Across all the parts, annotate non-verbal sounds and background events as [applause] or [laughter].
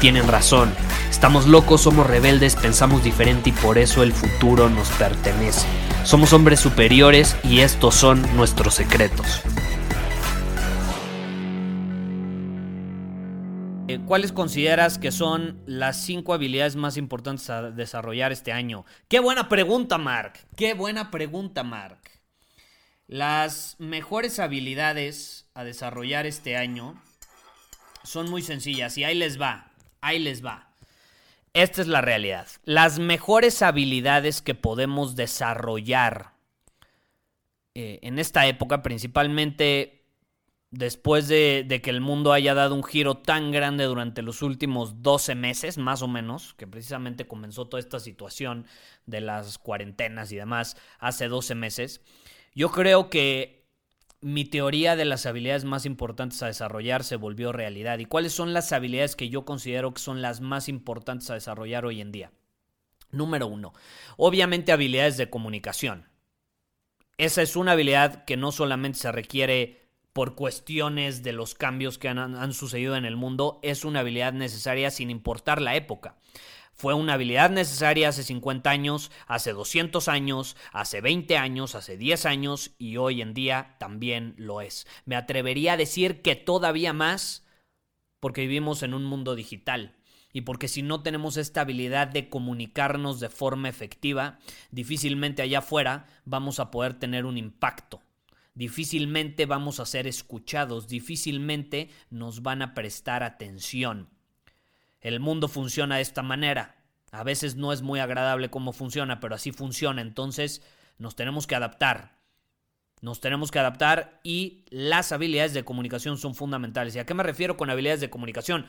tienen razón. Estamos locos, somos rebeldes, pensamos diferente y por eso el futuro nos pertenece. Somos hombres superiores y estos son nuestros secretos. Eh, ¿Cuáles consideras que son las cinco habilidades más importantes a desarrollar este año? Qué buena pregunta, Mark. Qué buena pregunta, Mark. Las mejores habilidades a desarrollar este año son muy sencillas y ahí les va, ahí les va. Esta es la realidad. Las mejores habilidades que podemos desarrollar eh, en esta época, principalmente después de, que el mundo haya dado un giro tan grande durante los últimos 12 meses, más o menos, que precisamente comenzó toda esta situación de las cuarentenas y demás hace 12 meses, yo creo que mi teoría de las habilidades más importantes a desarrollar se volvió realidad. ¿Y cuáles son las habilidades que yo considero que son las más importantes a desarrollar hoy en día? Número uno, obviamente habilidades de comunicación. Esa es una habilidad que no solamente se requiere por cuestiones de los cambios que han, sucedido en el mundo, es una habilidad necesaria sin importar la época. Fue una habilidad necesaria hace 50 años, hace 200 años, hace 20 años, hace 10 años y hoy en día también lo es. Me atrevería a decir que todavía más porque vivimos en un mundo digital y porque si no tenemos esta habilidad de comunicarnos de forma efectiva, difícilmente allá afuera vamos a poder tener un impacto difícilmente vamos a ser escuchados, difícilmente nos van a prestar atención. El mundo funciona de esta manera. A veces no es muy agradable cómo funciona, pero así funciona. Entonces nos tenemos que adaptar. Nos tenemos que adaptar y las habilidades de comunicación son fundamentales. ¿Y a qué me refiero con habilidades de comunicación?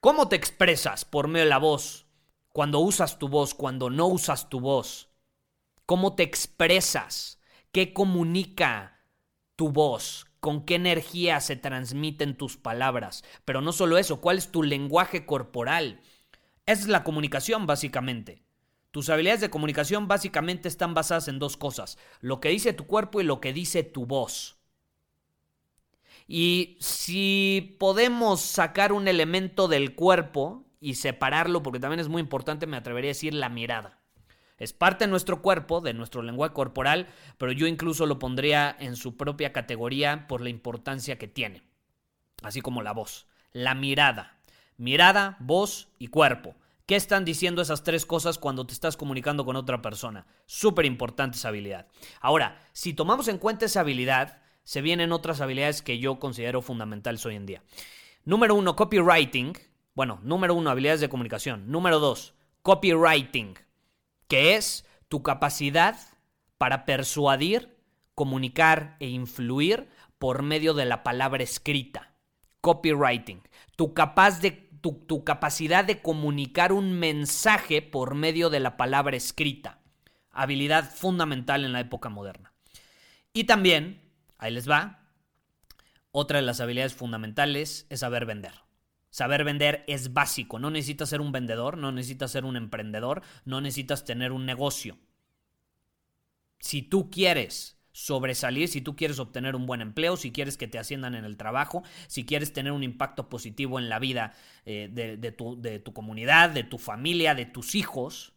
¿Cómo te expresas por medio de la voz? Cuando usas tu voz, cuando no usas tu voz. ¿Cómo te expresas? ¿Qué comunica? tu voz, con qué energía se transmiten tus palabras. Pero no solo eso, cuál es tu lenguaje corporal. Es la comunicación, básicamente. Tus habilidades de comunicación básicamente están basadas en dos cosas, lo que dice tu cuerpo y lo que dice tu voz. Y si podemos sacar un elemento del cuerpo y separarlo, porque también es muy importante, me atrevería a decir la mirada. Es parte de nuestro cuerpo, de nuestro lenguaje corporal, pero yo incluso lo pondría en su propia categoría por la importancia que tiene. Así como la voz. La mirada. Mirada, voz y cuerpo. ¿Qué están diciendo esas tres cosas cuando te estás comunicando con otra persona? Súper importante esa habilidad. Ahora, si tomamos en cuenta esa habilidad, se vienen otras habilidades que yo considero fundamentales hoy en día. Número uno, copywriting. Bueno, número uno, habilidades de comunicación. Número dos, copywriting que es tu capacidad para persuadir, comunicar e influir por medio de la palabra escrita. Copywriting. Tu, capaz de, tu, capacidad de comunicar un mensaje por medio de la palabra escrita. Habilidad fundamental en la época moderna. Y también, ahí les va, otra de las habilidades fundamentales es saber vender. Saber vender es básico. No necesitas ser un vendedor, no necesitas ser un emprendedor, no necesitas tener un negocio. Si tú quieres sobresalir, si tú quieres obtener un buen empleo, si quieres que te asciendan en el trabajo, si quieres tener un impacto positivo en la vida eh, de, tu, de tu comunidad, de tu familia, de tus hijos,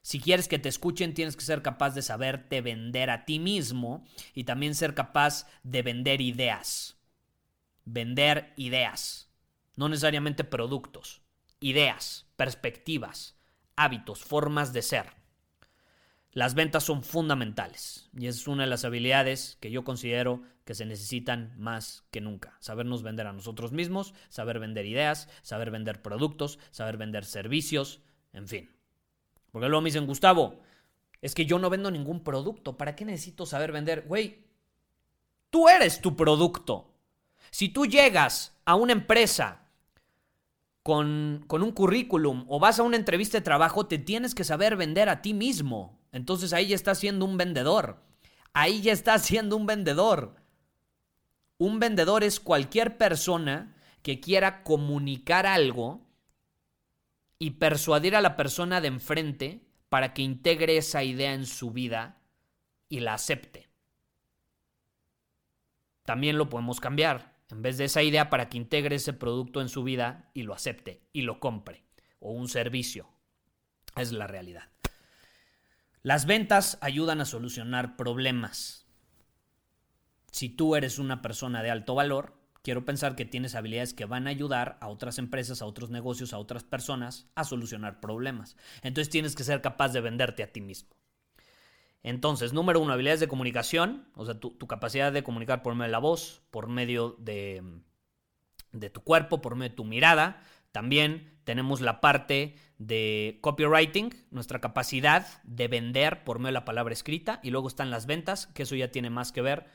si quieres que te escuchen, tienes que ser capaz de saberte vender a ti mismo y también ser capaz de vender ideas. Vender ideas no necesariamente productos, ideas, perspectivas, hábitos, formas de ser. Las ventas son fundamentales y es una de las habilidades que yo considero que se necesitan más que nunca. Sabernos vender a nosotros mismos, saber vender ideas, saber vender productos, saber vender servicios, en fin. Porque luego me dicen, Gustavo, es que yo no vendo ningún producto. ¿Para qué necesito saber vender? Güey, tú eres tu producto. Si tú llegas a una empresa con, con, un currículum o vas a una entrevista de trabajo, te tienes que saber vender a ti mismo. Entonces ahí ya estás siendo un vendedor. Ahí ya estás siendo un vendedor. Un vendedor es cualquier persona que quiera comunicar algo y persuadir a la persona de enfrente para que integre esa idea en su vida y la acepte. También lo podemos cambiar. En vez de esa idea, para que integre ese producto en su vida y lo acepte y lo compre. O un servicio. Es la realidad. Las ventas ayudan a solucionar problemas. Si tú eres una persona de alto valor, quiero pensar que tienes habilidades que van a ayudar a otras empresas, a otros negocios, a otras personas a solucionar problemas. Entonces tienes que ser capaz de venderte a ti mismo. Entonces, número uno, habilidades de comunicación, o sea, tu, capacidad de comunicar por medio de la voz, por medio de, de tu cuerpo, por medio de tu mirada. También tenemos la parte de copywriting, nuestra capacidad de vender por medio de la palabra escrita. Y luego están las ventas, que eso ya tiene más que ver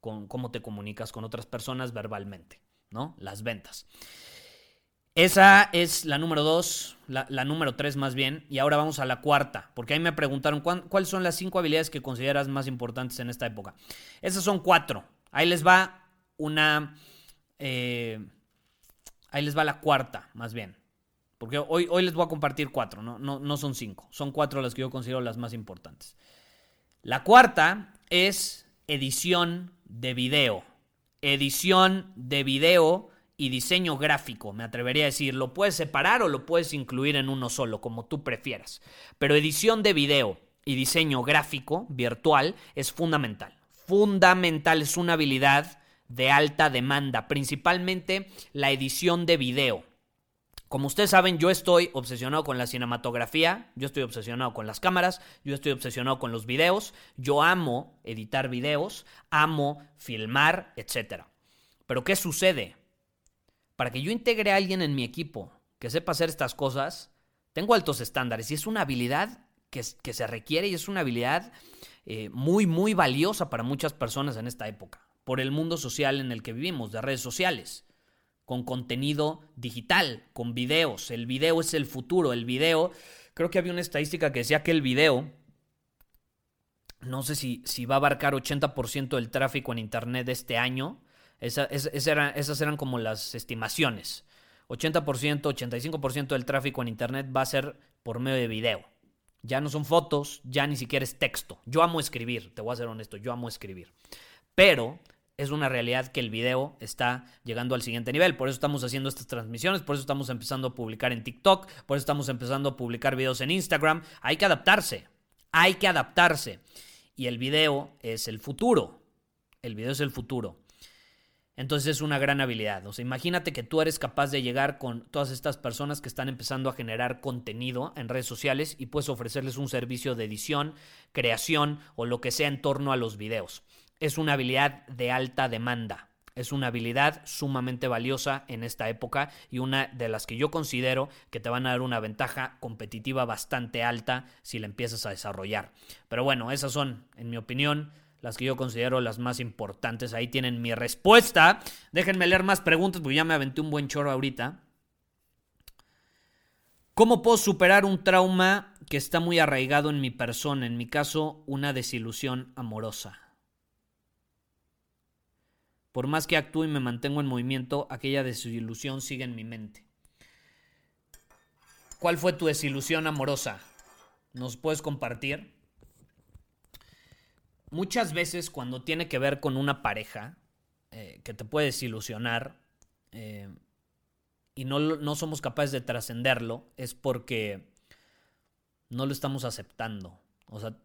con cómo te comunicas con otras personas verbalmente, ¿no? Las ventas. Esa es la número dos, la, número tres más bien, y ahora vamos a la cuarta, porque ahí me preguntaron cuáles son las cinco habilidades que consideras más importantes en esta época. Esas son cuatro. Ahí les va una... Eh, ahí les va la cuarta, más bien. Porque hoy, hoy les voy a compartir cuatro, ¿no? No, no son cinco, son cuatro las que yo considero las más importantes. La cuarta es edición de video. Edición de video y diseño gráfico, me atrevería a decir. Lo puedes separar o lo puedes incluir en uno solo, como tú prefieras. Pero edición de video y diseño gráfico virtual es fundamental. Fundamental, es una habilidad de alta demanda, principalmente la edición de video. Como ustedes saben, yo estoy obsesionado con la cinematografía, yo estoy obsesionado con las cámaras, yo estoy obsesionado con los videos, yo amo editar videos, amo filmar, etc. Pero ¿qué sucede? Para que yo integre a alguien en mi equipo que sepa hacer estas cosas, tengo altos estándares y es una habilidad que, se requiere y es una habilidad eh, muy, muy valiosa para muchas personas en esta época, por el mundo social en el que vivimos, de redes sociales con contenido digital, con videos. El video es el futuro. El video, creo que había una estadística que decía que el video, no sé si, si va a abarcar 80% del tráfico en Internet este año. esas eran como las estimaciones. 80%, 85% del tráfico en Internet va a ser por medio de video. Ya no son fotos, ya ni siquiera es texto. Yo amo escribir, te voy a ser honesto, yo amo escribir. Pero es una realidad que el video está llegando al siguiente nivel. Por eso estamos haciendo estas transmisiones, por eso estamos empezando a publicar en TikTok, por eso estamos empezando a publicar videos en Instagram. Hay que adaptarse, hay que adaptarse. Y el video es el futuro. El video es el futuro. Entonces es una gran habilidad. O sea, imagínate que tú eres capaz de llegar con todas estas personas que están empezando a generar contenido en redes sociales y puedes ofrecerles un servicio de edición, creación o lo que sea en torno a los videos es una habilidad de alta demanda. Es una habilidad sumamente valiosa en esta época y una de las que yo considero que te van a dar una ventaja competitiva bastante alta si la empiezas a desarrollar. Pero bueno, esas son, en mi opinión, las que yo considero las más importantes. Ahí tienen mi respuesta. Déjenme leer más preguntas porque ya me aventé un buen choro ahorita. ¿Cómo puedo superar un trauma que está muy arraigado en mi persona? En mi caso, una desilusión amorosa. Por más que actúe y me mantengo en movimiento, aquella desilusión sigue en mi mente. ¿Cuál fue tu desilusión amorosa? ¿Nos puedes compartir? Muchas veces cuando tiene que ver con una pareja eh, que te puede desilusionar eh, y no, no somos capaces de trascenderlo, es porque no lo estamos aceptando. O sea,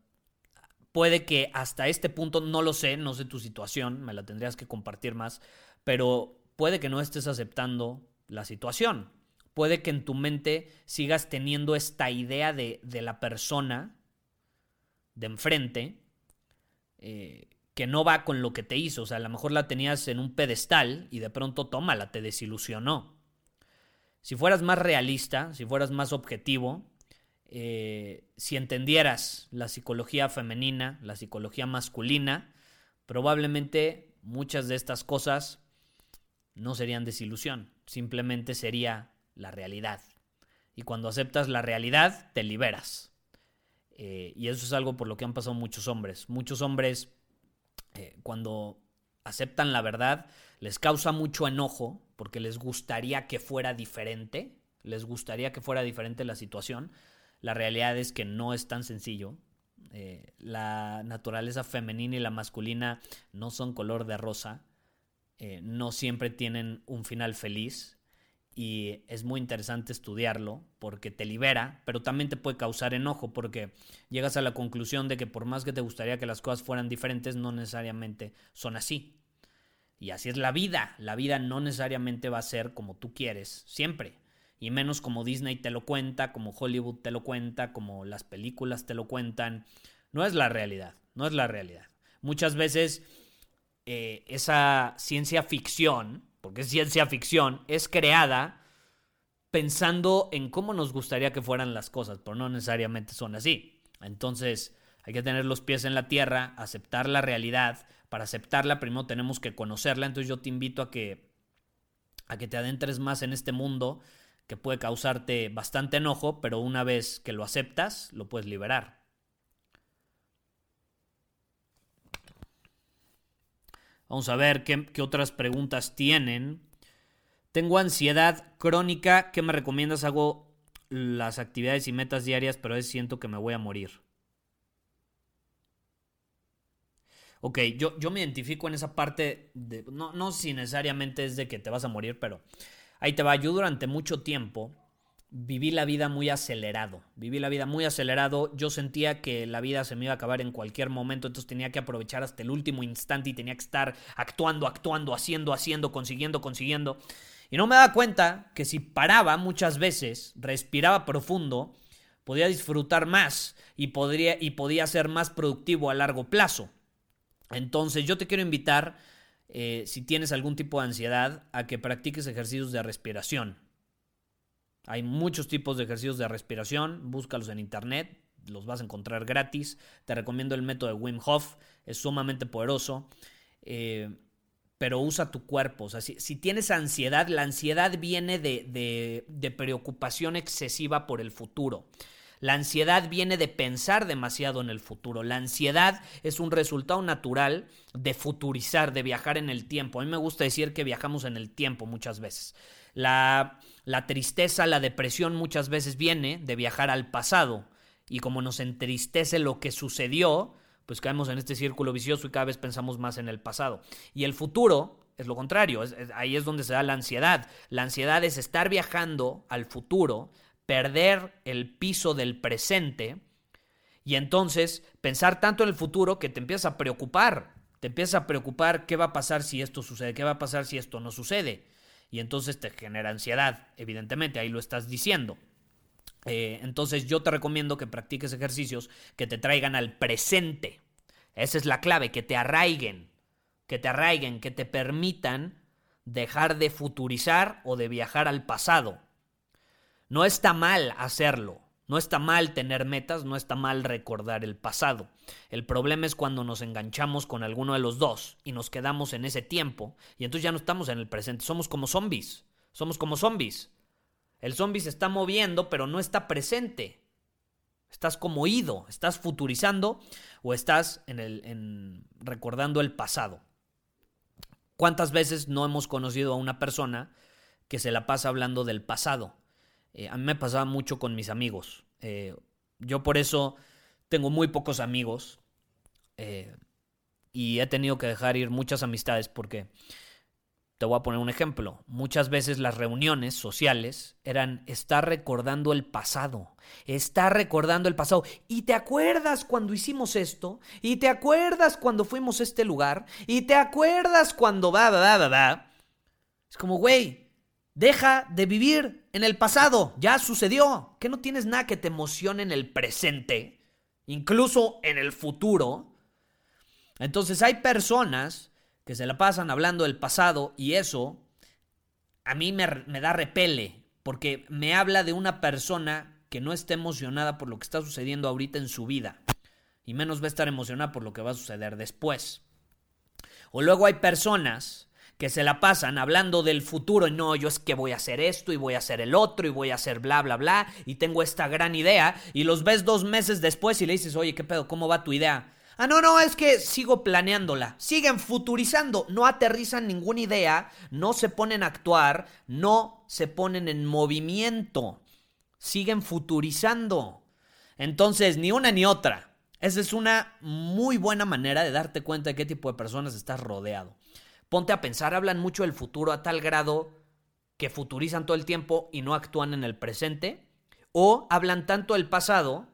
Puede que hasta este punto, no lo sé, no sé tu situación, me la tendrías que compartir más, pero puede que no estés aceptando la situación. Puede que en tu mente sigas teniendo esta idea de, la persona de enfrente eh, que no va con lo que te hizo. O sea, a lo mejor la tenías en un pedestal y de pronto tómala, te desilusionó. Si fueras más realista, si fueras más objetivo, eh, si entendieras la psicología femenina, la psicología masculina, probablemente muchas de estas cosas no serían desilusión, simplemente sería la realidad. Y cuando aceptas la realidad, te liberas. Eh, y eso es algo por lo que han pasado muchos hombres. Muchos hombres, eh, cuando aceptan la verdad, les causa mucho enojo porque les gustaría que fuera diferente, les gustaría que fuera diferente la situación. La realidad es que no es tan sencillo. Eh, la naturaleza femenina y la masculina no son color de rosa, no siempre tienen un final feliz y es muy interesante estudiarlo porque te libera, pero también te puede causar enojo porque llegas a la conclusión de que por más que te gustaría que las cosas fueran diferentes, no necesariamente son así. Y así es la vida. La vida no necesariamente va a ser como tú quieres, siempre. Y menos como Disney te lo cuenta, como Hollywood te lo cuenta, como las películas te lo cuentan. No es la realidad, no es la realidad. Muchas veces eh, esa ciencia ficción porque es ciencia ficción, es creada pensando en cómo nos gustaría que fueran las cosas, pero no necesariamente son así. Entonces, hay que tener los pies en la tierra, aceptar la realidad. Para aceptarla, primero tenemos que conocerla. Entonces, yo te invito a que, a que te adentres más en este mundo que puede causarte bastante enojo, pero una vez que lo aceptas, lo puedes liberar. Vamos a ver qué, otras preguntas tienen. Tengo ansiedad crónica. ¿Qué me recomiendas? Hago las actividades y metas diarias, pero a siento que me voy a morir. Ok, yo, yo me identifico en esa parte. No, no si necesariamente es de que te vas a morir, pero ahí te va. Yo durante mucho tiempo viví la vida muy acelerado. Viví la vida muy acelerado. Yo sentía que la vida se me iba a acabar en cualquier momento, entonces tenía que aprovechar hasta el último instante y tenía que estar actuando, actuando, haciendo, haciendo, consiguiendo, consiguiendo. Y no me daba cuenta que si paraba muchas veces, respiraba profundo, podía disfrutar más y, podría, y podía ser más productivo a largo plazo. Entonces yo te quiero invitar, eh, si tienes algún tipo de ansiedad, a que practiques ejercicios de respiración. Hay muchos tipos de ejercicios de respiración, búscalos en internet, los vas a encontrar gratis. Te recomiendo el método de Wim Hof, es sumamente poderoso. Eh, pero usa tu cuerpo. Si, tienes ansiedad, la ansiedad viene de, de, preocupación excesiva por el futuro. La ansiedad viene de pensar demasiado en el futuro. La ansiedad es un resultado natural de futurizar, de viajar en el tiempo. A mí me gusta decir que viajamos en el tiempo muchas veces. La, la tristeza, la depresión muchas veces viene de viajar al pasado. Y como nos entristece lo que sucedió, pues caemos en este círculo vicioso y cada vez pensamos más en el pasado. Y el futuro es lo contrario, ahí es donde se da la ansiedad. La ansiedad es estar viajando al futuro, perder el piso del presente y entonces pensar tanto en el futuro que te empiezas a preocupar. Te empiezas a preocupar qué va a pasar si esto sucede, qué va a pasar si esto no sucede y entonces te genera ansiedad, evidentemente, ahí lo estás diciendo. Eh, entonces yo te recomiendo que practiques ejercicios que te traigan al presente. Esa es la clave, que te arraiguen, que te arraiguen, que te permitan dejar de futurizar o de viajar al pasado. No está mal hacerlo, no está mal tener metas, no está mal recordar el pasado. El problema es cuando nos enganchamos con alguno de los dos y nos quedamos en ese tiempo y entonces ya no estamos en el presente, somos como zombies, somos como zombies. El zombie se está moviendo pero no está presente. Estás como ido, estás futurizando o estás en el, en, recordando el pasado. ¿Cuántas veces no hemos conocido a una persona que se la pasa hablando del pasado? Eh, a mí me pasaba mucho con mis amigos. Eh, yo por eso tengo muy pocos amigos eh, y he tenido que dejar ir muchas amistades porque, te voy a poner un ejemplo, muchas veces las reuniones sociales eran estar recordando el pasado, estar recordando el pasado. ¿Y te acuerdas cuando hicimos esto? ¿Y te acuerdas cuando fuimos a este lugar? ¿Y te acuerdas cuando va, va, va, va? Es como, güey, Deja de vivir en el pasado, ya sucedió. Que no tienes nada que te emocione en el presente, incluso en el futuro. Entonces hay personas que se la pasan hablando del pasado y eso a mí me, me da repele, porque me habla de una persona que no esté emocionada por lo que está sucediendo ahorita en su vida. Y menos va a estar emocionada por lo que va a suceder después. O luego hay personas que se la pasan hablando del futuro y no, yo es que voy a hacer esto y voy a hacer el otro y voy a hacer bla, bla, bla y tengo esta gran idea y los ves dos meses después y le dices, oye, ¿qué pedo? ¿Cómo va tu idea? Ah, no, no, es que sigo planeándola. Siguen futurizando, no aterrizan ninguna idea, no se ponen a actuar, no se ponen en movimiento. Siguen futurizando. Entonces, ni una ni otra. Esa es una muy buena manera de darte cuenta de qué tipo de personas estás rodeado. Ponte a pensar, hablan mucho del futuro a tal grado que futurizan todo el tiempo y no actúan en el presente, o hablan tanto del pasado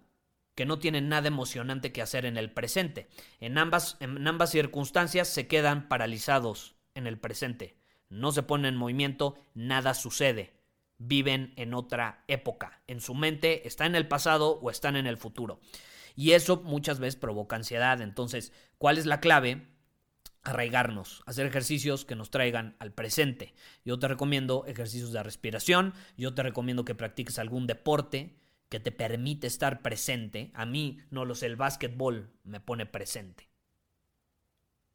que no tienen nada emocionante que hacer en el presente. En ambas, en ambas circunstancias se quedan paralizados en el presente. No se ponen en movimiento, nada sucede. Viven en otra época. En su mente está en el pasado o están en el futuro. Y eso muchas veces provoca ansiedad. Entonces, ¿cuál es la clave? Arraigarnos, hacer ejercicios que nos traigan al presente. Yo te recomiendo ejercicios de respiración, yo te recomiendo que practiques algún deporte que te permite estar presente. A mí, no lo sé, el básquetbol me pone presente.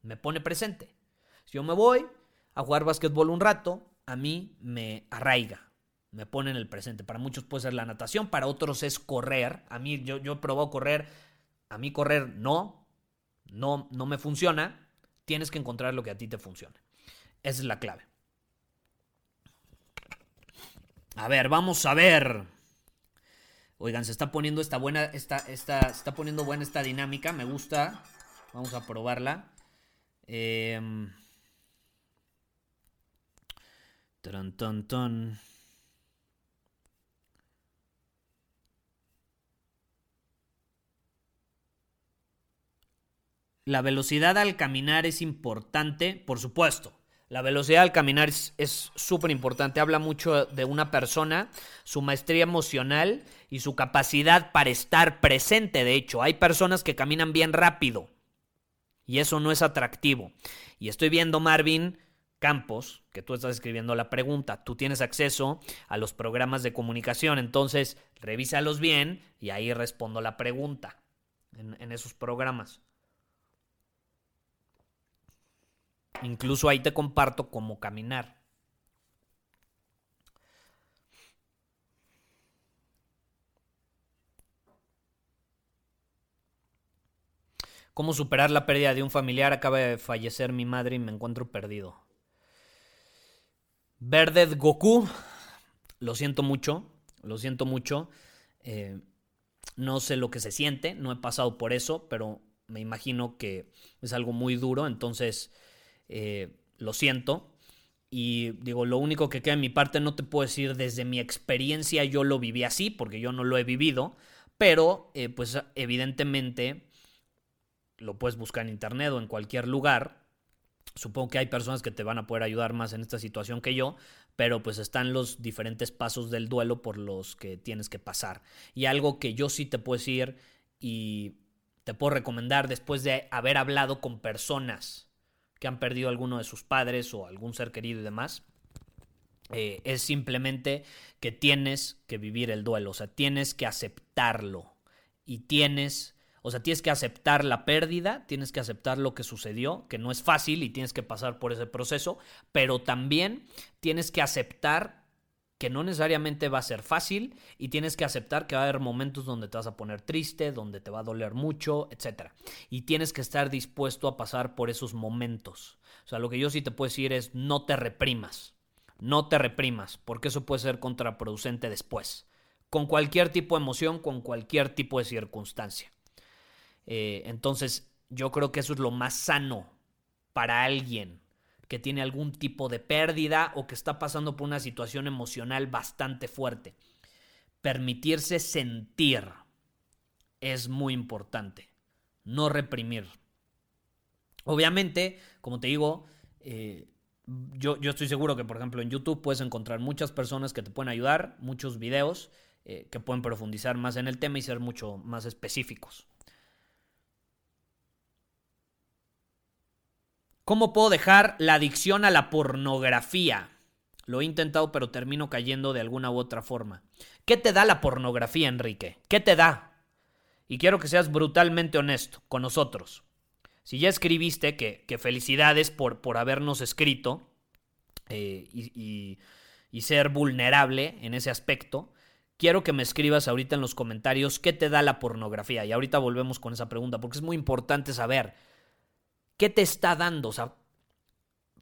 Me pone presente. Si yo me voy a jugar básquetbol un rato, a mí me arraiga, me pone en el presente. Para muchos puede ser la natación, para otros es correr. A mí, yo, yo he probado correr, a mí correr no, no, no me funciona. Tienes que encontrar lo que a ti te funcione. Esa es la clave. A ver, vamos a ver. Oigan, se está poniendo esta buena, esta, está poniendo buena esta dinámica, me gusta. Vamos a probarla. Eh, La velocidad al caminar es importante, por supuesto. La velocidad al caminar es súper importante. Habla mucho de una persona, su maestría emocional y su capacidad para estar presente. De hecho, hay personas que caminan bien rápido y eso no es atractivo. Y estoy viendo, Marvin Campos, que tú estás escribiendo la pregunta. Tú tienes acceso a los programas de comunicación, entonces revísalos bien y ahí respondo la pregunta en, en esos programas. Incluso ahí te comparto cómo caminar. ¿Cómo superar la pérdida de un familiar? Acaba de fallecer mi madre y me encuentro perdido. Verdet Goku, lo siento mucho, lo siento mucho. Eh, no sé lo que se siente, no he pasado por eso, pero me imagino que es algo muy duro, entonces eh, lo siento. Y digo, lo único que queda en mi parte no te puedo decir desde mi experiencia yo lo viví así, porque yo no lo he vivido, pero eh, pues evidentemente lo puedes buscar en internet o en cualquier lugar. Supongo que hay personas que te van a poder ayudar más en esta situación que yo, pero pues están los diferentes pasos del duelo por los que tienes que pasar. Y algo que yo sí te puedo decir y te puedo recomendar después de haber hablado con personas que han perdido alguno de sus padres o algún ser querido y demás. Eh, es simplemente que tienes que vivir el duelo, o sea, tienes que aceptarlo y tienes, o sea, tienes que aceptar la pérdida, tienes que aceptar lo que sucedió, que no es fácil y tienes que pasar por ese proceso, pero también tienes que aceptar que no necesariamente va a ser fácil y tienes que aceptar que va a haber momentos donde te vas a poner triste, donde te va a doler mucho, etc. Y tienes que estar dispuesto a pasar por esos momentos. O sea, lo que yo sí te puedo decir es no te reprimas, no te reprimas, porque eso puede ser contraproducente después, con cualquier tipo de emoción, con cualquier tipo de circunstancia. Eh, entonces, yo creo que eso es lo más sano para alguien que tiene algún tipo de pérdida o que está pasando por una situación emocional bastante fuerte. Permitirse sentir es muy importante, no reprimir. Obviamente, como te digo, eh, yo, yo, estoy seguro que, por ejemplo, en YouTube puedes encontrar muchas personas que te pueden ayudar, muchos videos eh, que pueden profundizar más en el tema y ser mucho más específicos. ¿Cómo puedo dejar la adicción a la pornografía? lo he intentado, pero termino cayendo de alguna u otra forma. ¿Qué te da la pornografía, Enrique? ¿Qué te da? Y quiero que seas brutalmente honesto con nosotros. Si ya escribiste, que, felicidades por, por habernos escrito eh, y, y ser vulnerable en ese aspecto quiero que me escribas ahorita en los comentarios qué te da la pornografía. Y ahorita volvemos con esa pregunta, porque es muy importante saber qué te está dando. O sea,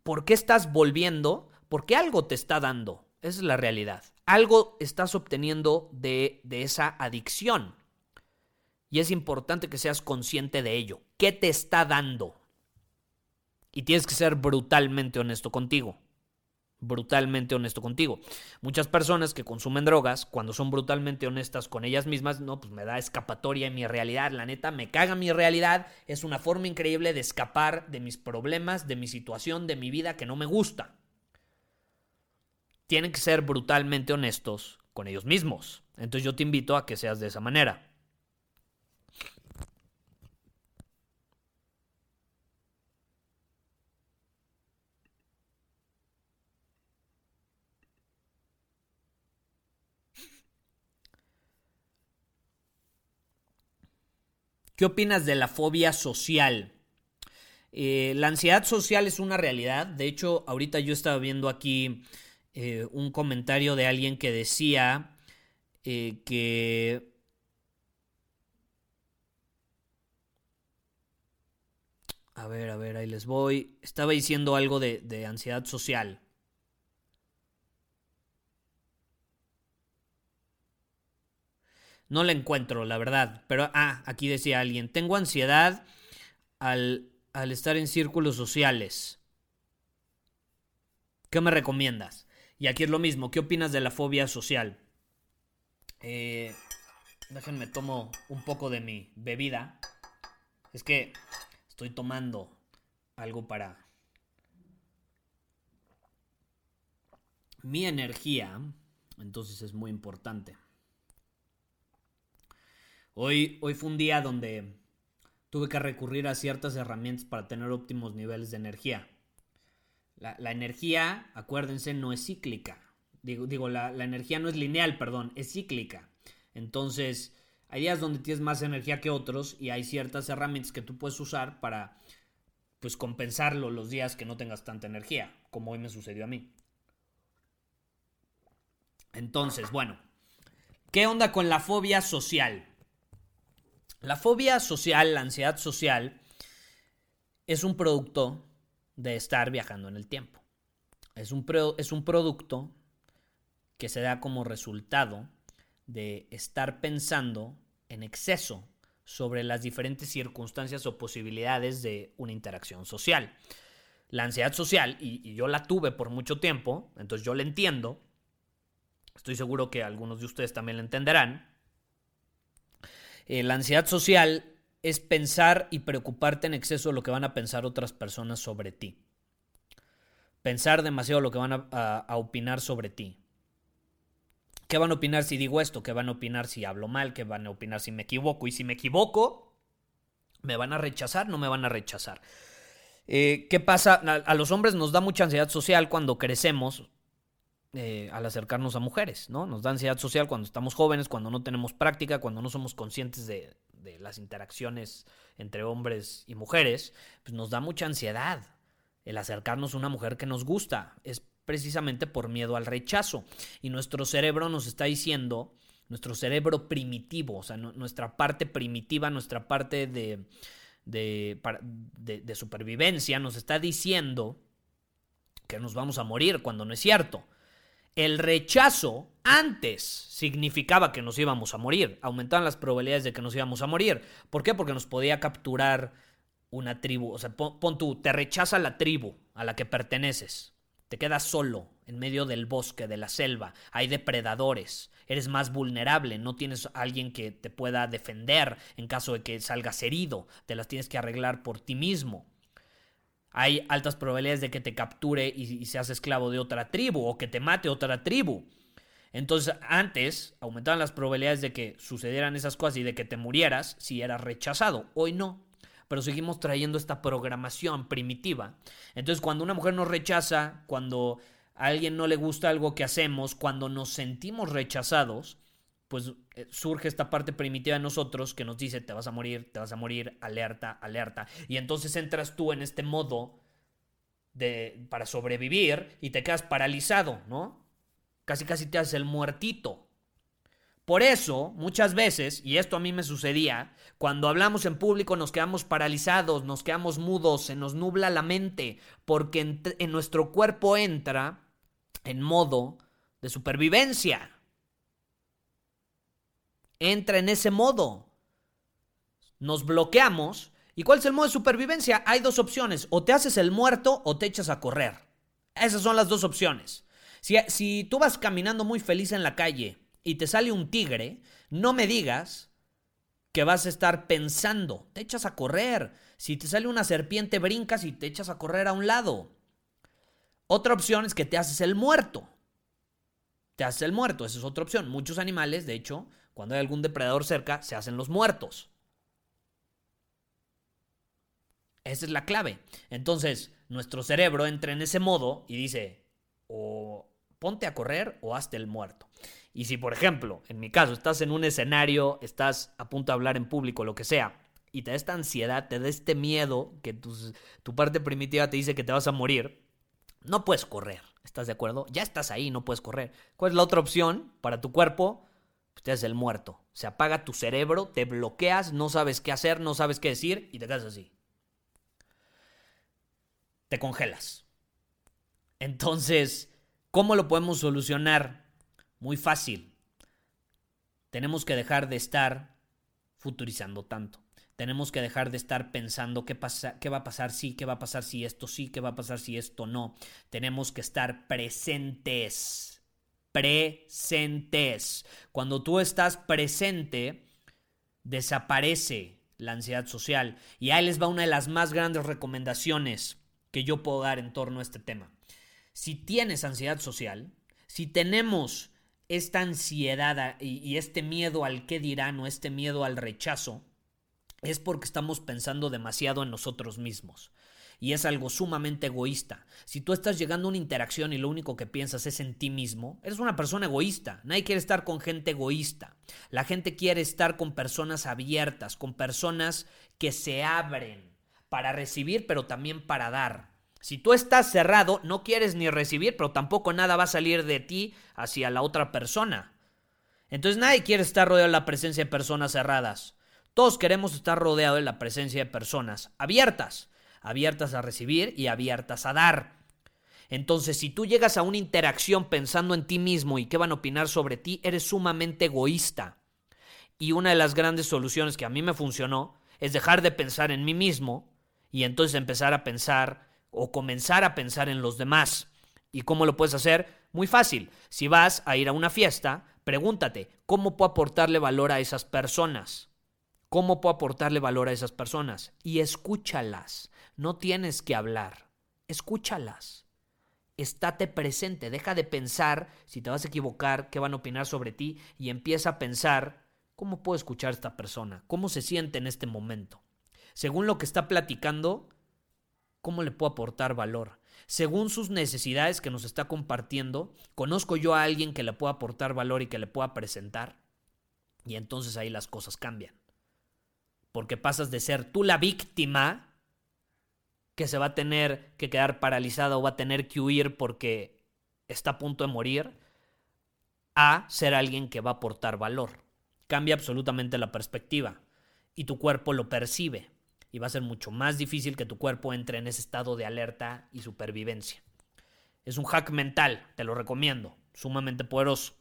¿por qué estás volviendo? Porque algo te está dando. Esa es la realidad. Algo estás obteniendo de, de esa adicción. Y es importante que seas consciente de ello. ¿Qué te está dando? Y tienes que ser brutalmente honesto contigo brutalmente honesto contigo. Muchas personas que consumen drogas, cuando son brutalmente honestas con ellas mismas, no, pues me da escapatoria en mi realidad, la neta, me caga mi realidad, es una forma increíble de escapar de mis problemas, de mi situación, de mi vida que no me gusta. Tienen que ser brutalmente honestos con ellos mismos. Entonces yo te invito a que seas de esa manera. ¿Qué opinas de la fobia social? Eh, la ansiedad social es una realidad. De hecho, ahorita yo estaba viendo aquí eh, un comentario de alguien que decía eh, que... A ver, a ver, ahí les voy. Estaba diciendo algo de, de ansiedad social. No la encuentro, la verdad. Pero, ah, aquí decía alguien, tengo ansiedad al, al estar en círculos sociales. ¿Qué me recomiendas? Y aquí es lo mismo, ¿qué opinas de la fobia social? Eh, déjenme tomo un poco de mi bebida. Es que estoy tomando algo para mi energía, entonces es muy importante. Hoy, hoy fue un día donde tuve que recurrir a ciertas herramientas para tener óptimos niveles de energía. La, energía, acuérdense, no es cíclica. Digo, digo la, la, energía no es lineal, perdón, es cíclica. Entonces, hay días donde tienes más energía que otros y hay ciertas herramientas que tú puedes usar para pues compensarlo los días que no tengas tanta energía, como hoy me sucedió a mí. Entonces, bueno, ¿qué onda con la fobia social? La fobia social, la ansiedad social, es un producto de estar viajando en el tiempo. Es un, es un producto que se da como resultado de estar pensando en exceso sobre las diferentes circunstancias o posibilidades de una interacción social. La ansiedad social, y, y, yo la tuve por mucho tiempo, entonces yo la entiendo, estoy seguro que algunos de ustedes también la entenderán, eh, la ansiedad social es pensar y preocuparte en exceso de lo que van a pensar otras personas sobre ti. Pensar demasiado lo que van a, opinar sobre ti. ¿Qué van a opinar si digo esto? ¿Qué van a opinar si hablo mal? ¿Qué van a opinar si me equivoco? Y si me equivoco, ¿me van a rechazar? ¿No me van a rechazar? Eh, ¿Qué pasa? a, los hombres nos da mucha ansiedad social cuando crecemos eh, al acercarnos a mujeres, ¿no? Nos da ansiedad social cuando estamos jóvenes, cuando no tenemos práctica, cuando no somos conscientes de, las interacciones entre hombres y mujeres, pues nos da mucha ansiedad el acercarnos a una mujer que nos gusta. Es precisamente por miedo al rechazo. Y nuestro cerebro nos está diciendo, nuestro cerebro primitivo, o sea, nuestra parte primitiva, nuestra parte de, de, de supervivencia, nos está diciendo que nos vamos a morir cuando no es cierto. El rechazo antes significaba que nos íbamos a morir, aumentaban las probabilidades de que nos íbamos a morir. ¿Por qué? Porque nos podía capturar una tribu, o sea, pon, tú, te rechaza la tribu a la que perteneces, te quedas solo en medio del bosque, de la selva, hay depredadores, eres más vulnerable, no tienes a alguien que te pueda defender en caso de que salgas herido, te las tienes que arreglar por ti mismo hay altas probabilidades de que te capture y, seas esclavo de otra tribu o que te mate otra tribu. Entonces, antes aumentaban las probabilidades de que sucedieran esas cosas y de que te murieras si eras rechazado. Hoy no. Pero seguimos trayendo esta programación primitiva. Entonces, cuando una mujer nos rechaza, cuando a alguien no le gusta algo que hacemos, cuando nos sentimos rechazados, pues eh, surge esta parte primitiva de nosotros que nos dice te vas a morir, te vas a morir, alerta, alerta. Y entonces entras tú en este modo de, para sobrevivir y te quedas paralizado, ¿no? Casi casi te haces el muertito. Por eso, muchas veces, y esto a mí me sucedía, cuando hablamos en público nos quedamos paralizados, nos quedamos mudos, se nos nubla la mente, porque en, en nuestro cuerpo entra en modo de supervivencia entra en ese modo. Nos bloqueamos. ¿Y cuál es el modo de supervivencia? Hay dos opciones. O te haces el muerto o te echas a correr. Esas son las dos opciones. Si, si tú vas caminando muy feliz en la calle y te sale un tigre, no me digas que vas a estar pensando. Te echas a correr. Si te sale una serpiente, brincas y te echas a correr a un lado. Otra opción es que te haces el muerto. Te haces el muerto, esa es otra opción. Muchos animales, de hecho, cuando hay algún depredador cerca, se hacen los muertos. Esa es la clave. Entonces, nuestro cerebro entra en ese modo y dice, o ponte a correr o hazte el muerto. Y si, por ejemplo, en mi caso, estás en un escenario, estás a punto de hablar en público, lo que sea, y te da esta ansiedad, te da este miedo que tu parte primitiva te dice que te vas a morir, no puedes correr. ¿Estás de acuerdo? Ya estás ahí, no puedes correr. ¿Cuál es la otra opción para tu cuerpo? Usted es el muerto. Se apaga tu cerebro, te bloqueas, no sabes qué hacer, no sabes qué decir y te quedas así. Te congelas. Entonces, ¿cómo lo podemos solucionar? Muy fácil. Tenemos que dejar de estar futurizando tanto. Tenemos que dejar de estar pensando qué, pasa, qué va a pasar si, qué va a pasar si esto sí, qué va a pasar si esto no. Tenemos que estar presentes presentes. Cuando tú estás presente, desaparece la ansiedad social. Y ahí les va una de las más grandes recomendaciones que yo puedo dar en torno a este tema. Si tienes ansiedad social, si tenemos esta ansiedad y, este miedo al qué dirán o este miedo al rechazo, es porque estamos pensando demasiado en nosotros mismos y es algo sumamente egoísta. Si tú estás llegando a una interacción y lo único que piensas es en ti mismo, eres una persona egoísta. Nadie quiere estar con gente egoísta. La gente quiere estar con personas abiertas, con personas que se abren para recibir, pero también para dar. Si tú estás cerrado, no quieres ni recibir, pero tampoco nada va a salir de ti hacia la otra persona. Entonces nadie quiere estar rodeado de la presencia de personas cerradas. Todos queremos estar rodeados de la presencia de personas abiertas abiertas a recibir y abiertas a dar. Entonces, si tú llegas a una interacción pensando en ti mismo y qué van a opinar sobre ti, eres sumamente egoísta. Y una de las grandes soluciones que a mí me funcionó es dejar de pensar en mí mismo y entonces empezar a pensar o comenzar a pensar en los demás. ¿Y cómo lo puedes hacer? Muy fácil. Si vas a ir a una fiesta, pregúntate, ¿cómo puedo aportarle valor a esas personas? ¿Cómo puedo aportarle valor a esas personas? Y escúchalas. No tienes que hablar. Escúchalas. Estate presente. Deja de pensar si te vas a equivocar, qué van a opinar sobre ti y empieza a pensar cómo puedo escuchar a esta persona, cómo se siente en este momento. Según lo que está platicando, cómo le puedo aportar valor. Según sus necesidades que nos está compartiendo, conozco yo a alguien que le pueda aportar valor y que le pueda presentar. Y entonces ahí las cosas cambian. Porque pasas de ser tú la víctima que se va a tener que quedar paralizado o va a tener que huir porque está a punto de morir, a ser alguien que va a aportar valor. Cambia absolutamente la perspectiva y tu cuerpo lo percibe y va a ser mucho más difícil que tu cuerpo entre en ese estado de alerta y supervivencia. Es un hack mental, te lo recomiendo, sumamente poderoso.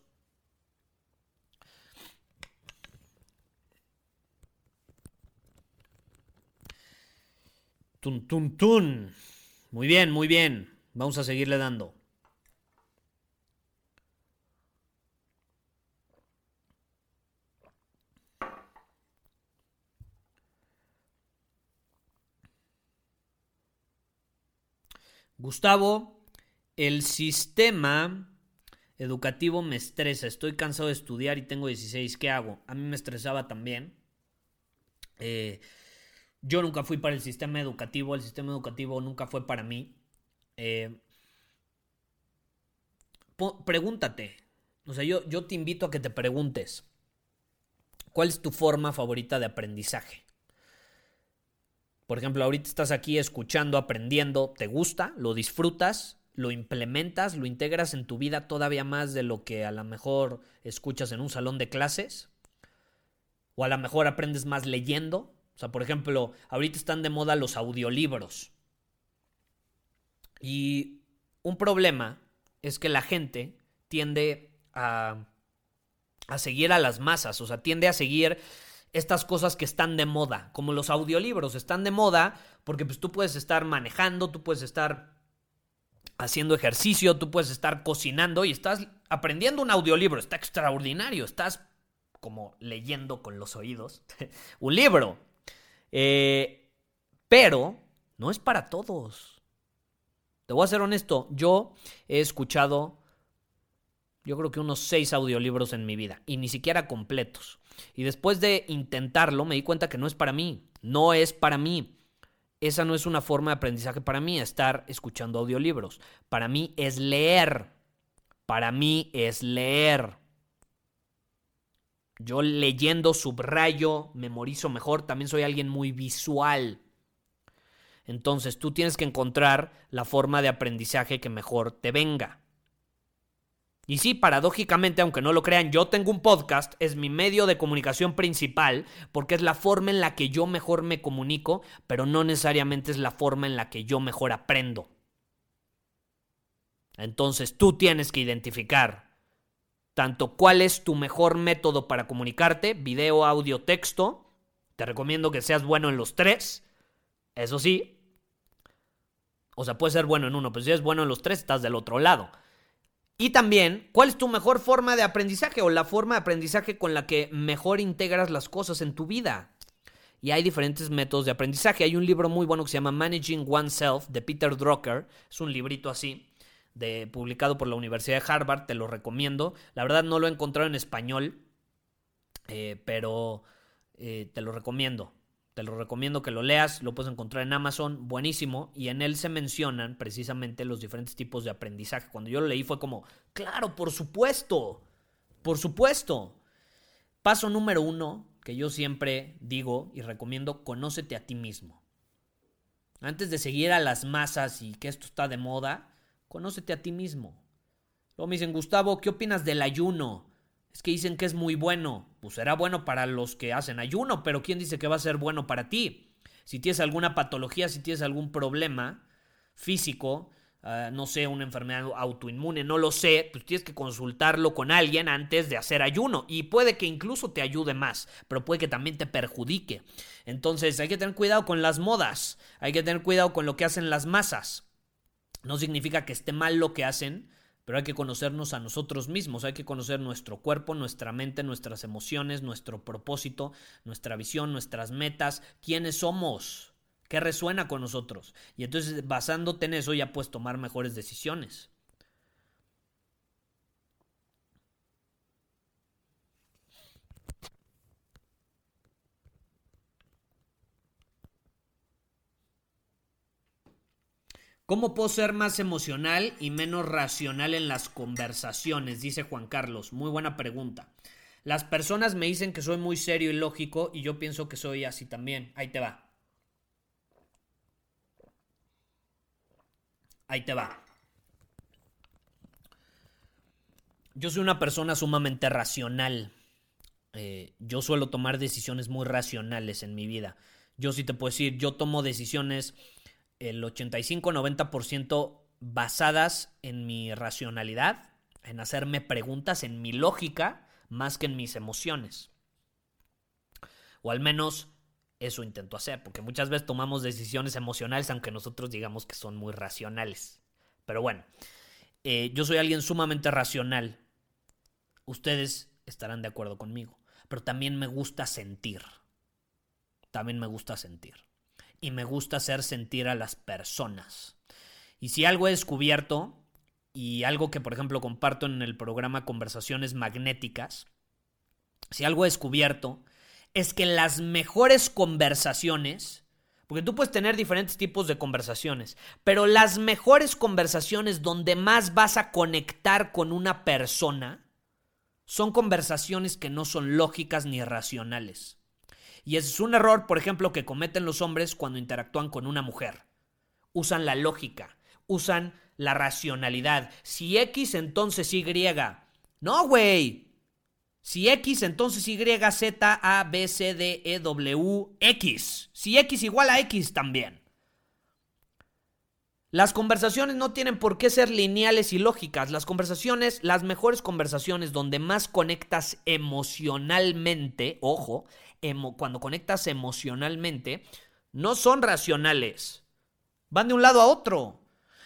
Tun, tun, tun. Muy bien, muy bien. Vamos a seguirle dando. Gustavo, el sistema educativo me estresa. Estoy cansado de estudiar y tengo 16. ¿Qué hago? A mí me estresaba también. Eh, yo nunca fui para el sistema educativo, el sistema educativo nunca fue para mí. Eh, pregúntate. O sea, yo, yo te invito a que te preguntes. ¿Cuál es tu forma favorita de aprendizaje? Por ejemplo, ahorita estás aquí escuchando, aprendiendo, ¿te gusta? ¿Lo disfrutas? ¿Lo implementas? ¿Lo integras en tu vida todavía más de lo que a lo mejor escuchas en un salón de clases? ¿O a lo mejor aprendes más leyendo? O sea, por ejemplo, ahorita están de moda los audiolibros. Y un problema es que la gente tiende a, a seguir a las masas, o sea, tiende a seguir estas cosas que están de moda, como los audiolibros, están de moda porque pues tú puedes estar manejando, tú puedes estar haciendo ejercicio, tú puedes estar cocinando y estás aprendiendo un audiolibro, está extraordinario, estás como leyendo con los oídos [laughs] un libro. Eh, pero no es para todos. Te voy a ser honesto, yo he escuchado yo creo que unos seis audiolibros en mi vida y ni siquiera completos. Y después de intentarlo me di cuenta que no es para mí, no es para mí. Esa no es una forma de aprendizaje para mí, estar escuchando audiolibros. Para mí es leer. Para mí es leer. Yo leyendo subrayo, memorizo mejor, también soy alguien muy visual. Entonces tú tienes que encontrar la forma de aprendizaje que mejor te venga. Y sí, paradójicamente, aunque no lo crean, yo tengo un podcast, es mi medio de comunicación principal, porque es la forma en la que yo mejor me comunico, pero no necesariamente es la forma en la que yo mejor aprendo. Entonces tú tienes que identificar tanto cuál es tu mejor método para comunicarte, video, audio, texto. Te recomiendo que seas bueno en los tres. Eso sí. O sea, puedes ser bueno en uno, pero si eres bueno en los tres, estás del otro lado. Y también, ¿cuál es tu mejor forma de aprendizaje o la forma de aprendizaje con la que mejor integras las cosas en tu vida? Y hay diferentes métodos de aprendizaje. Hay un libro muy bueno que se llama Managing Oneself de Peter Drucker. Es un librito así, publicado por la Universidad de Harvard. Te lo recomiendo. La verdad no lo he encontrado en español, eh, pero eh, te lo recomiendo. Te lo recomiendo que lo leas, lo puedes encontrar en Amazon, buenísimo, y en él se mencionan precisamente los diferentes tipos de aprendizaje. Cuando yo lo leí fue como, claro, por supuesto, por supuesto. Paso número uno, que yo siempre digo y recomiendo, conócete a ti mismo. Antes de seguir a las masas y que esto está de moda, conócete a ti mismo. Luego me dicen, Gustavo, ¿qué opinas del ayuno? Es que dicen que es muy bueno. Pues será bueno para los que hacen ayuno, pero ¿quién dice que va a ser bueno para ti? Si tienes alguna patología, si tienes algún problema físico, ah, no sé, una enfermedad autoinmune, no lo sé, pues tienes que consultarlo con alguien antes de hacer ayuno. Y puede que incluso te ayude más, pero puede que también te perjudique. Entonces hay que tener cuidado con las modas, hay que tener cuidado con lo que hacen las masas. No significa que esté mal lo que hacen, pero hay que conocernos a nosotros mismos, hay que conocer nuestro cuerpo, nuestra mente, nuestras emociones, nuestro propósito, nuestra visión, nuestras metas, quiénes somos, qué resuena con nosotros. Y entonces basándote en eso ya puedes tomar mejores decisiones. ¿Cómo puedo ser más emocional y menos racional en las conversaciones? Dice Juan Carlos. Muy buena pregunta. Las personas me dicen que soy muy serio y lógico y yo pienso que soy así también. Ahí te va. Ahí te va. Yo soy una persona sumamente racional. Eh, yo suelo tomar decisiones muy racionales en mi vida. Yo sí te puedo decir, yo tomo decisiones el 85-90% basadas en mi racionalidad, en hacerme preguntas, en mi lógica, más que en mis emociones. O al menos eso intento hacer, porque muchas veces tomamos decisiones emocionales aunque nosotros digamos que son muy racionales. Pero bueno, eh, yo soy alguien sumamente racional. Ustedes estarán de acuerdo conmigo. Pero también me gusta sentir. También me gusta sentir y me gusta hacer sentir a las personas. Y si algo he descubierto, y algo que por ejemplo comparto en el programa Conversaciones Magnéticas, si algo he descubierto, es que las mejores conversaciones Porque tú puedes tener diferentes tipos de conversaciones, pero las mejores conversaciones donde más vas a conectar con una persona son conversaciones que no son lógicas ni racionales. Y ese es un error, por ejemplo, que cometen los hombres cuando interactúan con una mujer. Usan la lógica, usan la racionalidad. Si X, entonces Y. No, güey. Si X, entonces Y, Z, A, B, C, D, E, W, X. Si X igual a X también. Las conversaciones no tienen por qué ser lineales y lógicas. Las conversaciones, las mejores conversaciones donde más conectas emocionalmente, ojo, cuando conectas emocionalmente, no son racionales. Van de un lado a otro.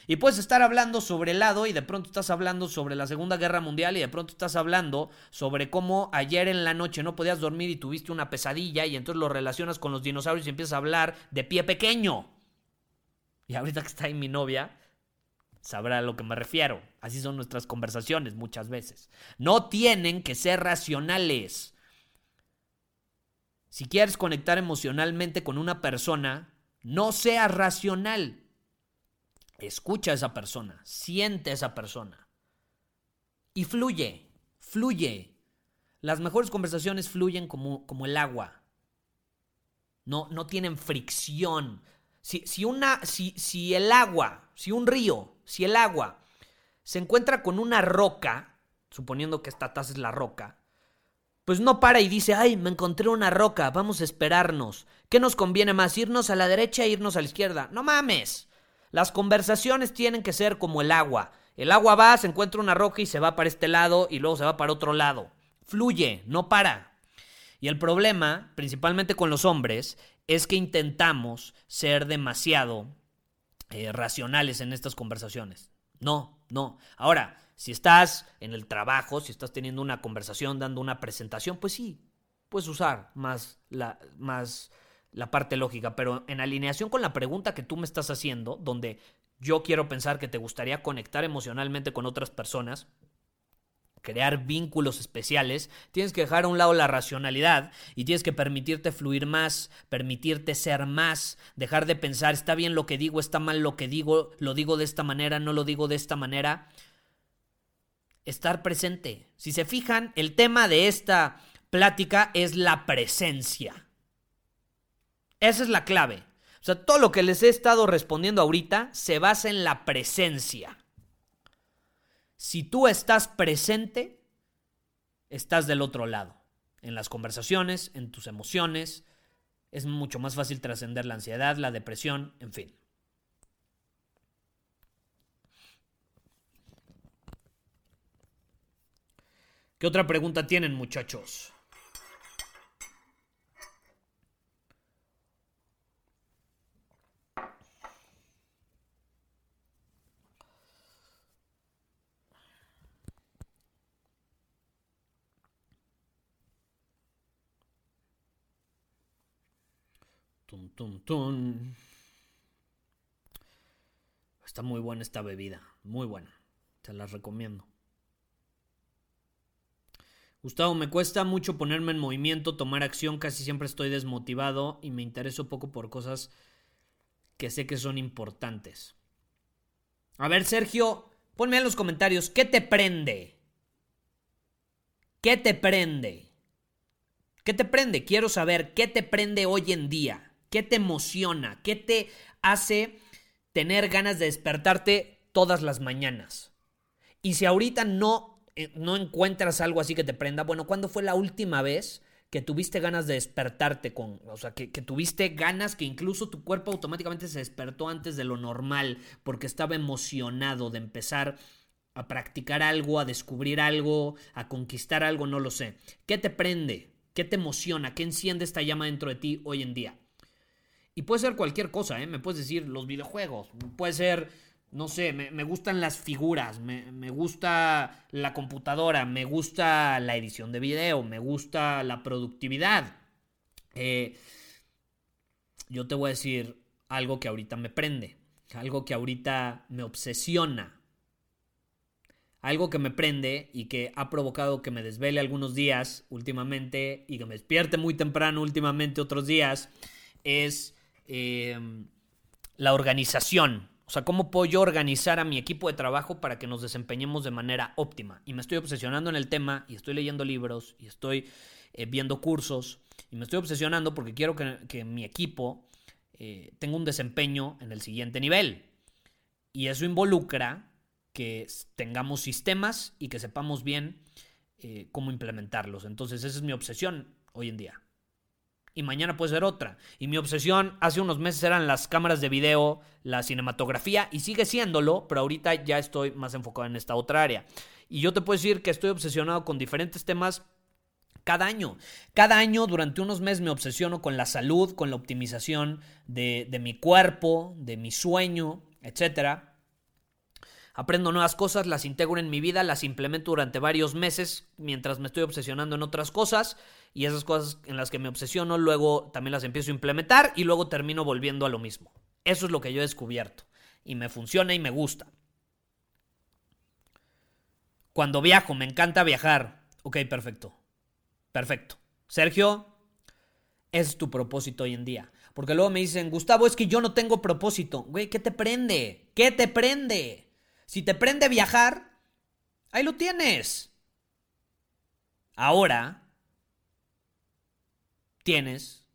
Y puedes estar hablando sobre el lado y de pronto estás hablando sobre la Segunda Guerra Mundial y de pronto estás hablando sobre cómo ayer en la noche no podías dormir y tuviste una pesadilla y entonces lo relacionas con los dinosaurios y empiezas a hablar de pie pequeño. Y ahorita que está ahí mi novia, sabrá a lo que me refiero. Así son nuestras conversaciones muchas veces. No tienen que ser racionales. Si quieres conectar emocionalmente con una persona, no seas racional. Escucha a esa persona, siente a esa persona. Y fluye, fluye. Las mejores conversaciones fluyen como, como el agua. No, no tienen fricción. Si, si, una, si, si el agua, si un río, si el agua se encuentra con una roca, suponiendo que esta taza es la roca, pues no para y dice, ay, me encontré una roca, vamos a esperarnos. ¿Qué nos conviene más, irnos a la derecha e irnos a la izquierda? No mames. Las conversaciones tienen que ser como el agua. El agua va, se encuentra una roca y se va para este lado y luego se va para otro lado. Fluye, no para. Y el problema, principalmente con los hombres, es que intentamos ser demasiado eh, racionales en estas conversaciones. No, no. Ahora, si estás en el trabajo, si estás teniendo una conversación, dando una presentación, pues sí, puedes usar más, la, más la parte lógica, pero en alineación con la pregunta que tú me estás haciendo, donde yo quiero pensar que te gustaría conectar emocionalmente con otras personas, crear vínculos especiales, tienes que dejar a un lado la racionalidad y tienes que permitirte fluir más, permitirte ser más, dejar de pensar, está bien lo que digo, está mal lo que digo, lo digo de esta manera, no lo digo de esta manera. Estar presente. Si se fijan, el tema de esta plática es la presencia. Esa es la clave. O sea, todo lo que les he estado respondiendo ahorita se basa en la presencia. Si tú estás presente, estás del otro lado. En las conversaciones, en tus emociones, es mucho más fácil trascender la ansiedad, la depresión, en fin. ¿Qué otra pregunta tienen, muchachos? Está muy buena esta bebida, muy buena. Te la recomiendo. Gustavo, me cuesta mucho ponerme en movimiento, tomar acción, casi siempre estoy desmotivado y me intereso poco por cosas que sé que son importantes. A ver, Sergio, ponme en los comentarios, ¿qué te prende? ¿Qué te prende? ¿Qué te prende? Quiero saber, ¿qué te prende hoy en día? ¿Qué te emociona? ¿Qué te hace tener ganas de despertarte todas las mañanas? Y si ahorita no, no encuentras algo así que te prenda, bueno, ¿cuándo fue la última vez que tuviste ganas de despertarte con, o sea, que, que, tuviste ganas que incluso tu cuerpo automáticamente se despertó antes de lo normal porque estaba emocionado de empezar a practicar algo, a descubrir algo, a conquistar algo, no lo sé. ¿Qué te prende? ¿Qué te emociona? ¿Qué enciende esta llama dentro de ti hoy en día? Y puede ser cualquier cosa, ¿eh? Me puedes decir los videojuegos, puede ser, no sé, me, gustan las figuras, me, gusta la computadora, me gusta la edición de video, me gusta la productividad. Eh, yo te voy a decir algo que ahorita me prende, algo que ahorita me obsesiona. Algo que me prende y que ha provocado que me desvele algunos días últimamente y que me despierte muy temprano últimamente otros días es em, la organización. O sea, ¿cómo puedo yo organizar a mi equipo de trabajo para que nos desempeñemos de manera óptima? Y me estoy obsesionando en el tema y estoy leyendo libros y estoy eh, viendo cursos y me estoy obsesionando porque quiero que, mi equipo eh, tenga un desempeño en el siguiente nivel. Y eso involucra que tengamos sistemas y que sepamos bien eh, cómo implementarlos. Entonces, esa es mi obsesión hoy en día y mañana puede ser otra. Y mi obsesión hace unos meses eran las cámaras de video, la cinematografía, y sigue siéndolo, pero ahorita ya estoy más enfocado en esta otra área. Y yo te puedo decir que estoy obsesionado con diferentes temas cada año. Cada año, durante unos meses, me obsesiono con la salud, con la optimización de, de mi cuerpo, de mi sueño, etcétera. Aprendo nuevas cosas, las integro en mi vida, las implemento durante varios meses mientras me estoy obsesionando en otras cosas y esas cosas en las que me obsesiono luego también las empiezo a implementar y luego termino volviendo a lo mismo. Eso es lo que yo he descubierto y me funciona y me gusta. Cuando viajo, me encanta viajar. Ok, perfecto. Perfecto. Sergio, ese es tu propósito hoy en día. Porque luego me dicen, Gustavo, es que yo no tengo propósito. Güey, ¿qué te prende? ¿Qué te prende? Si te prende viajar, ahí lo tienes. Ahora tienes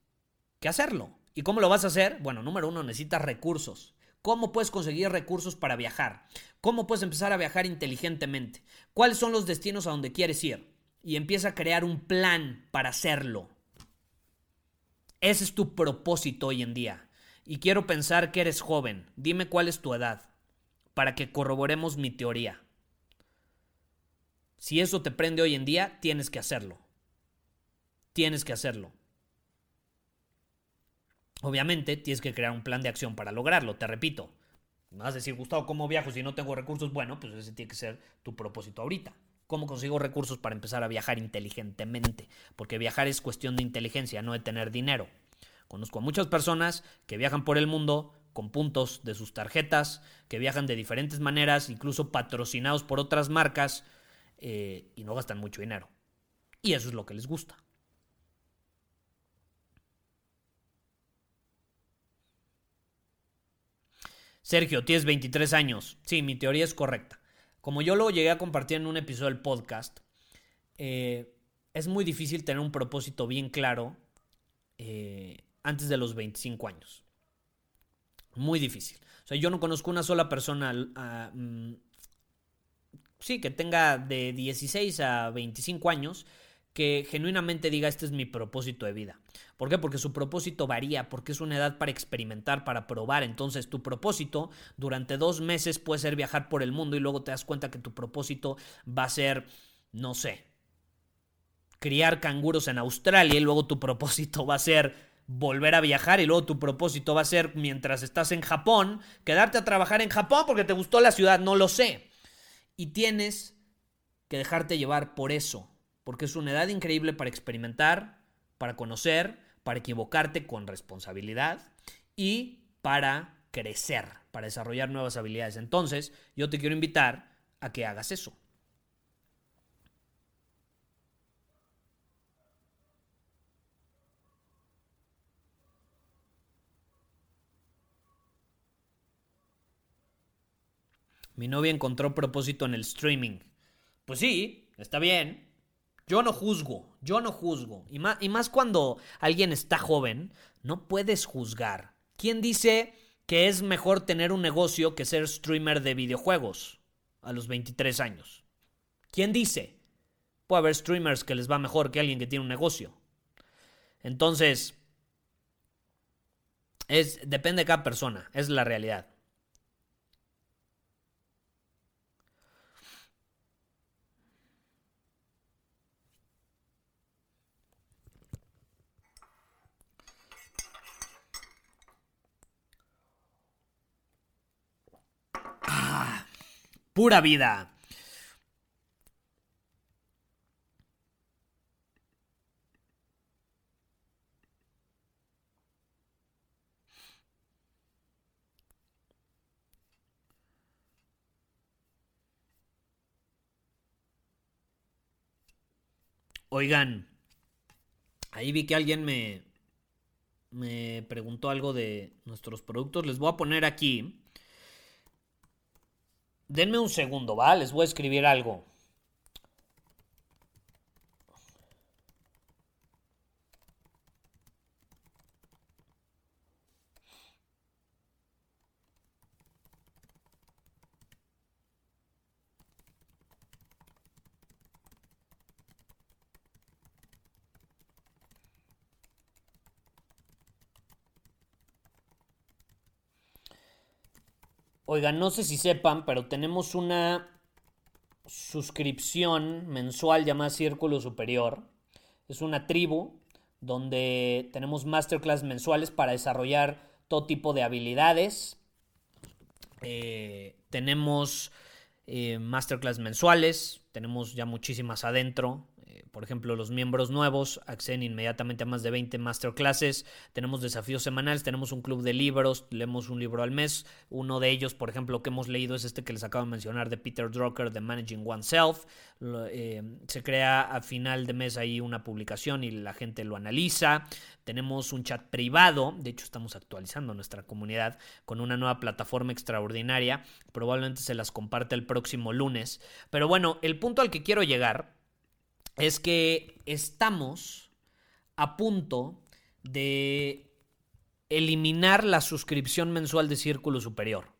que hacerlo. ¿Y cómo lo vas a hacer? Bueno, número uno, necesitas recursos. ¿Cómo puedes conseguir recursos para viajar? ¿Cómo puedes empezar a viajar inteligentemente? ¿Cuáles son los destinos a donde quieres ir? Y empieza a crear un plan para hacerlo. Ese es tu propósito hoy en día. Y quiero pensar que eres joven. Dime cuál es tu edad para que corroboremos mi teoría. Si eso te prende hoy en día, tienes que hacerlo. Tienes que hacerlo. Obviamente, tienes que crear un plan de acción para lograrlo, te repito. Me vas a decir, Gustavo, ¿cómo viajo si no tengo recursos? Bueno, pues ese tiene que ser tu propósito ahorita. ¿Cómo consigo recursos para empezar a viajar inteligentemente? Porque viajar es cuestión de inteligencia, no de tener dinero. Conozco a muchas personas que viajan por el mundo con puntos de sus tarjetas, que viajan de diferentes maneras, incluso patrocinados por otras marcas, eh, y no gastan mucho dinero. Y eso es lo que les gusta. Sergio, tienes 23 años. Sí, mi teoría es correcta. Como yo lo llegué a compartir en un episodio del podcast, eh, es muy difícil tener un propósito bien claro eh, antes de los 25 años. Muy difícil. O sea, yo no conozco una sola persona, mm, sí, que tenga de 16 a 25 años que genuinamente diga este es mi propósito de vida. ¿Por qué? Porque su propósito varía, porque es una edad para experimentar, para probar. Entonces tu propósito durante dos meses puede ser viajar por el mundo y luego te das cuenta que tu propósito va a ser, no sé, criar canguros en Australia y luego tu propósito [laughs] va a ser volver a viajar y luego tu propósito va a ser mientras estás en Japón, quedarte a trabajar en Japón porque te gustó la ciudad, no lo sé. Y tienes que dejarte llevar por eso, porque es una edad increíble para experimentar, para conocer, para equivocarte con responsabilidad y para crecer, para desarrollar nuevas habilidades. Entonces, yo te quiero invitar a que hagas eso. Mi novia encontró propósito en el streaming. Pues sí, está bien. Yo no juzgo, yo no juzgo. Y más, cuando alguien está joven, no puedes juzgar. ¿Quién dice que es mejor tener un negocio que ser streamer de videojuegos a los 23 años? ¿Quién dice? Puede haber streamers que les va mejor que alguien que tiene un negocio. Entonces, es, depende de cada persona, es la realidad. Pura vida. Oigan, ahí vi que alguien me, me preguntó algo de nuestros productos. Les voy a poner aquí. Denme un segundo, ¿va? Les voy a escribir algo. Oigan, no sé si sepan, pero tenemos una suscripción mensual llamada Círculo Superior. Es una tribu donde tenemos masterclass mensuales para desarrollar todo tipo de habilidades. Eh, tenemos eh, masterclass mensuales, tenemos ya muchísimas adentro por ejemplo, los miembros nuevos acceden inmediatamente a más de 20 masterclasses. Tenemos desafíos semanales, tenemos un club de libros, leemos un libro al mes. Uno de ellos, por ejemplo, que hemos leído es este que les acabo de mencionar de Peter Drucker, de Managing Oneself. Eh, se crea a final de mes ahí una publicación y la gente lo analiza. Tenemos un chat privado, de hecho estamos actualizando nuestra comunidad con una nueva plataforma extraordinaria. Probablemente se las comparte el próximo lunes. Pero bueno, el punto al que quiero llegar es que estamos a punto de eliminar la suscripción mensual de Círculo Superior.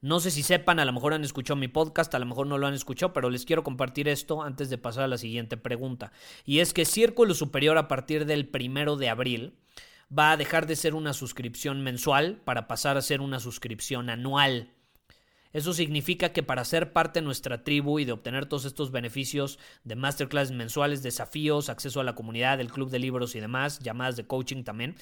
No sé si sepan, a lo mejor han escuchado mi podcast, a lo mejor no lo han escuchado, pero les quiero compartir esto antes de pasar a la siguiente pregunta. Y es que Círculo Superior a partir del primero de abril va a dejar de ser una suscripción mensual para pasar a ser una suscripción anual. Eso significa que para ser parte de nuestra tribu y de obtener todos estos beneficios de masterclass mensuales, desafíos, acceso a la comunidad, el club de libros y demás, llamadas de coaching también,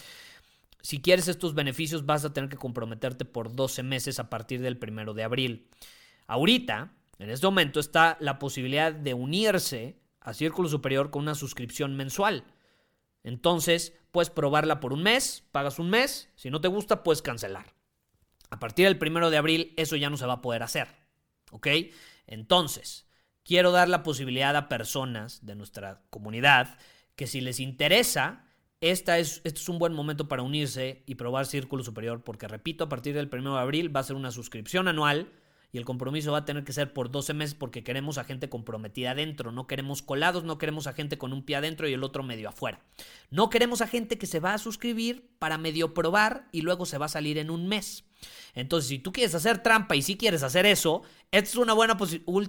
si quieres estos beneficios vas a tener que comprometerte por 12 meses a partir del primero de abril. Ahorita, en este momento, está la posibilidad de unirse a Círculo Superior con una suscripción mensual. Entonces, puedes probarla por un mes, pagas un mes, si no te gusta, puedes cancelar. A partir del primero de abril eso ya no se va a poder hacer. ¿Ok? Entonces, quiero dar la posibilidad a personas de nuestra comunidad que si les interesa, esta es, este es un buen momento para unirse y probar Círculo Superior, porque repito, a partir del primero de abril va a ser una suscripción anual y el compromiso va a tener que ser por 12 meses porque queremos a gente comprometida adentro, no queremos colados, no queremos a gente con un pie adentro y el otro medio afuera. No queremos a gente que se va a suscribir para medio probar y luego se va a salir en un mes. Entonces, si tú quieres hacer trampa y si quieres hacer eso, es una buena,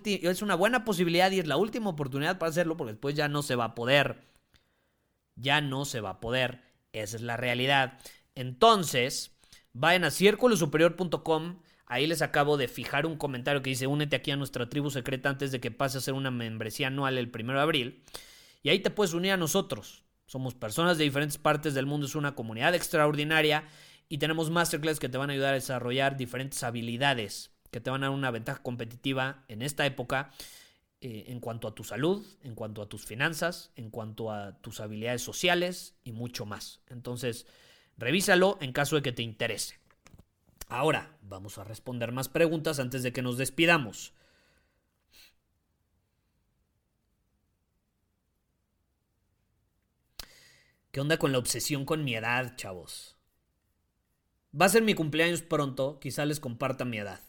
es una buena posibilidad y es la última oportunidad para hacerlo porque después ya no se va a poder. Ya no se va a poder. Esa es la realidad. Entonces, vayan a círculosuperior.com Ahí les acabo de fijar un comentario que dice únete aquí a nuestra tribu secreta antes de que pase a ser una membresía anual el primero de abril. Y ahí te puedes unir a nosotros. Somos personas de diferentes partes del mundo, es una comunidad extraordinaria y tenemos masterclass que te van a ayudar a desarrollar diferentes habilidades que te van a dar una ventaja competitiva en esta época eh, en cuanto a tu salud, en cuanto a tus finanzas, en cuanto a tus habilidades sociales y mucho más. Entonces, revísalo en caso de que te interese. Ahora, vamos a responder más preguntas antes de que nos despidamos. ¿Qué onda con la obsesión con mi edad, chavos? Va a ser mi cumpleaños pronto, quizá les comparta mi edad.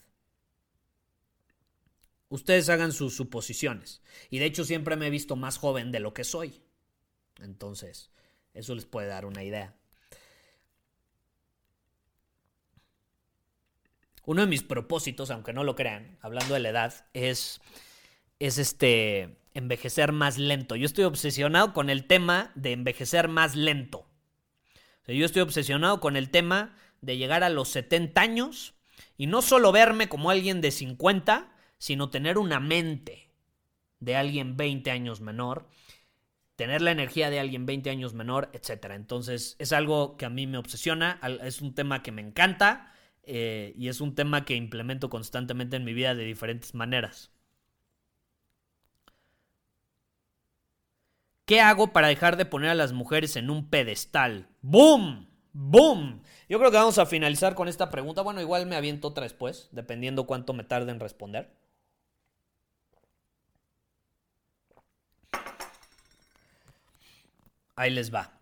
Ustedes hagan sus suposiciones. Y de hecho siempre me he visto más joven de lo que soy. Entonces, eso les puede dar una idea. Uno de mis propósitos, aunque no lo crean, hablando de la edad, es, es este envejecer más lento. Yo estoy obsesionado con el tema de envejecer más lento. yo estoy obsesionado con el tema de llegar a los 70 años y no solo verme como alguien de 50, sino tener una mente de alguien 20 años menor, tener la energía de alguien 20 años menor, etc. Entonces es algo que a mí me obsesiona, es un tema que me encanta eh, y es un tema que implemento constantemente en mi vida de diferentes maneras. ¿Qué hago para dejar de poner a las mujeres en un pedestal? ¡Boom! ¡Boom! Yo creo que vamos a finalizar con esta pregunta. Bueno, igual me aviento otra después, dependiendo cuánto me tarde en responder. Ahí les va.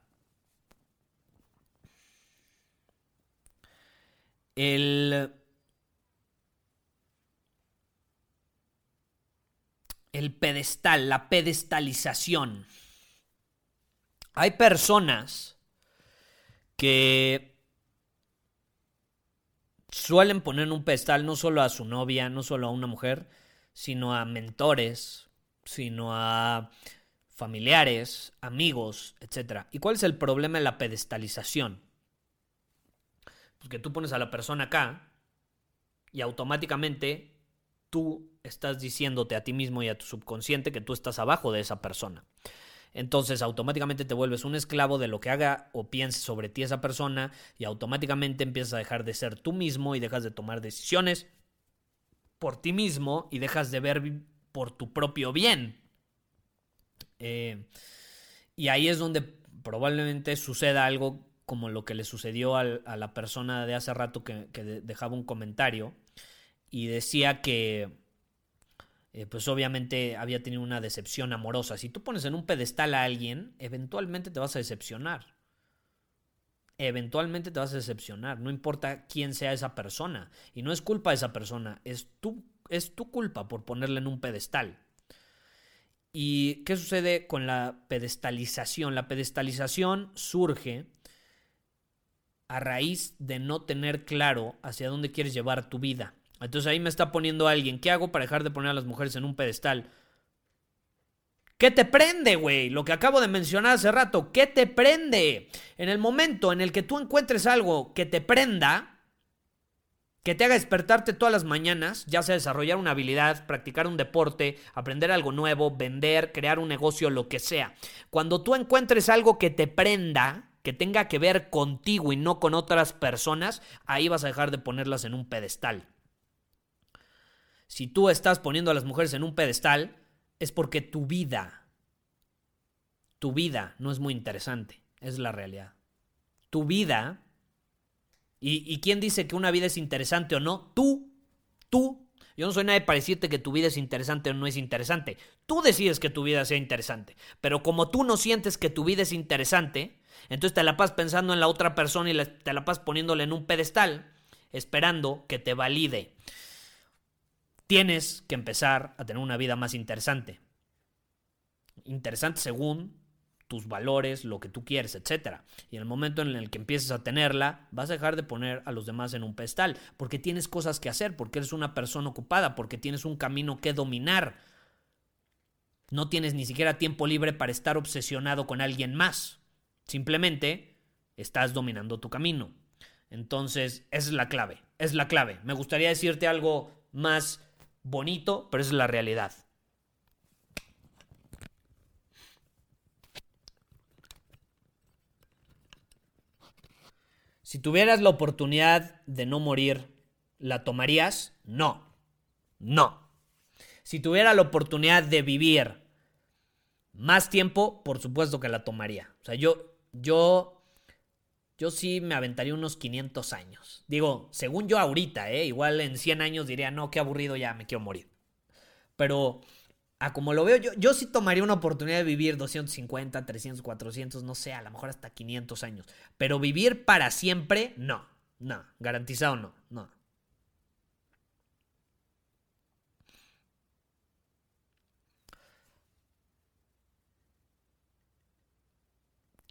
el el pedestal, la pedestalización. Hay personas que suelen poner un pedestal no solo a su novia, no solo a una mujer, sino a mentores, sino a familiares, amigos, etc. ¿Y cuál es el problema de la pedestalización? Pues que tú pones a la persona acá y automáticamente tú estás diciéndote a ti mismo y a tu subconsciente que tú estás abajo de esa persona. Entonces automáticamente te vuelves un esclavo de lo que haga o piense sobre ti esa persona y automáticamente empiezas a dejar de ser tú mismo y dejas de tomar decisiones por ti mismo y dejas de ver por tu propio bien. Eh, y ahí es donde probablemente suceda algo como lo que le sucedió a la persona de hace rato que dejaba un comentario y decía que eh, pues obviamente había tenido una decepción amorosa. Si tú pones en un pedestal a alguien, eventualmente te vas a decepcionar. Eventualmente te vas a decepcionar, no importa quién sea esa persona. Y no es culpa de esa persona, es tu, es tu culpa por ponerle en un pedestal. ¿Y qué sucede con la pedestalización? La pedestalización surge a raíz de no tener claro hacia dónde quieres llevar tu vida. Entonces ahí me está poniendo alguien, ¿qué hago para dejar de poner a las mujeres en un pedestal? ¿Qué te prende, güey? Lo que acabo de mencionar hace rato, ¿qué te prende? En el momento en el que tú encuentres algo que te prenda, que te haga despertarte todas las mañanas, ya sea desarrollar una habilidad, practicar un deporte, aprender algo nuevo, vender, crear un negocio, lo que sea. Cuando tú encuentres algo que te prenda, que tenga que ver contigo y no con otras personas, ahí vas a dejar de ponerlas en un pedestal. Si tú estás poniendo a las mujeres en un pedestal, es porque tu vida, tu vida no es muy interesante, es la realidad. Tu vida, y, quién dice que una vida es interesante o no? Tú, tú. Yo no soy nadie para decirte que tu vida es interesante o no es interesante. Tú decides que tu vida sea interesante. Pero como tú no sientes que tu vida es interesante, entonces te la pasas pensando en la otra persona y te la pasas poniéndole en un pedestal, esperando que te valide tienes que empezar a tener una vida más interesante. Interesante según tus valores, lo que tú quieres, etc. Y en el momento en el que empieces a tenerla, vas a dejar de poner a los demás en un pedestal, porque tienes cosas que hacer, porque eres una persona ocupada, porque tienes un camino que dominar. No tienes ni siquiera tiempo libre para estar obsesionado con alguien más. Simplemente estás dominando tu camino. Entonces, esa es la clave, es la clave. Me gustaría decirte algo más bonito, pero es la realidad. Si tuvieras la oportunidad de no morir, ¿la tomarías? No. No. Si tuviera la oportunidad de vivir más tiempo, por supuesto que la tomaría. O sea, yo, yo yo sí me aventaría unos 500 años. Digo, según yo ahorita, ¿eh? Igual en 100 años diría, no, qué aburrido, ya me quiero morir. Pero, a como lo veo, yo, yo sí tomaría una oportunidad de vivir 250, 300, 400, no sé, a lo mejor hasta 500 años. Pero vivir para siempre, no, no, garantizado no, no.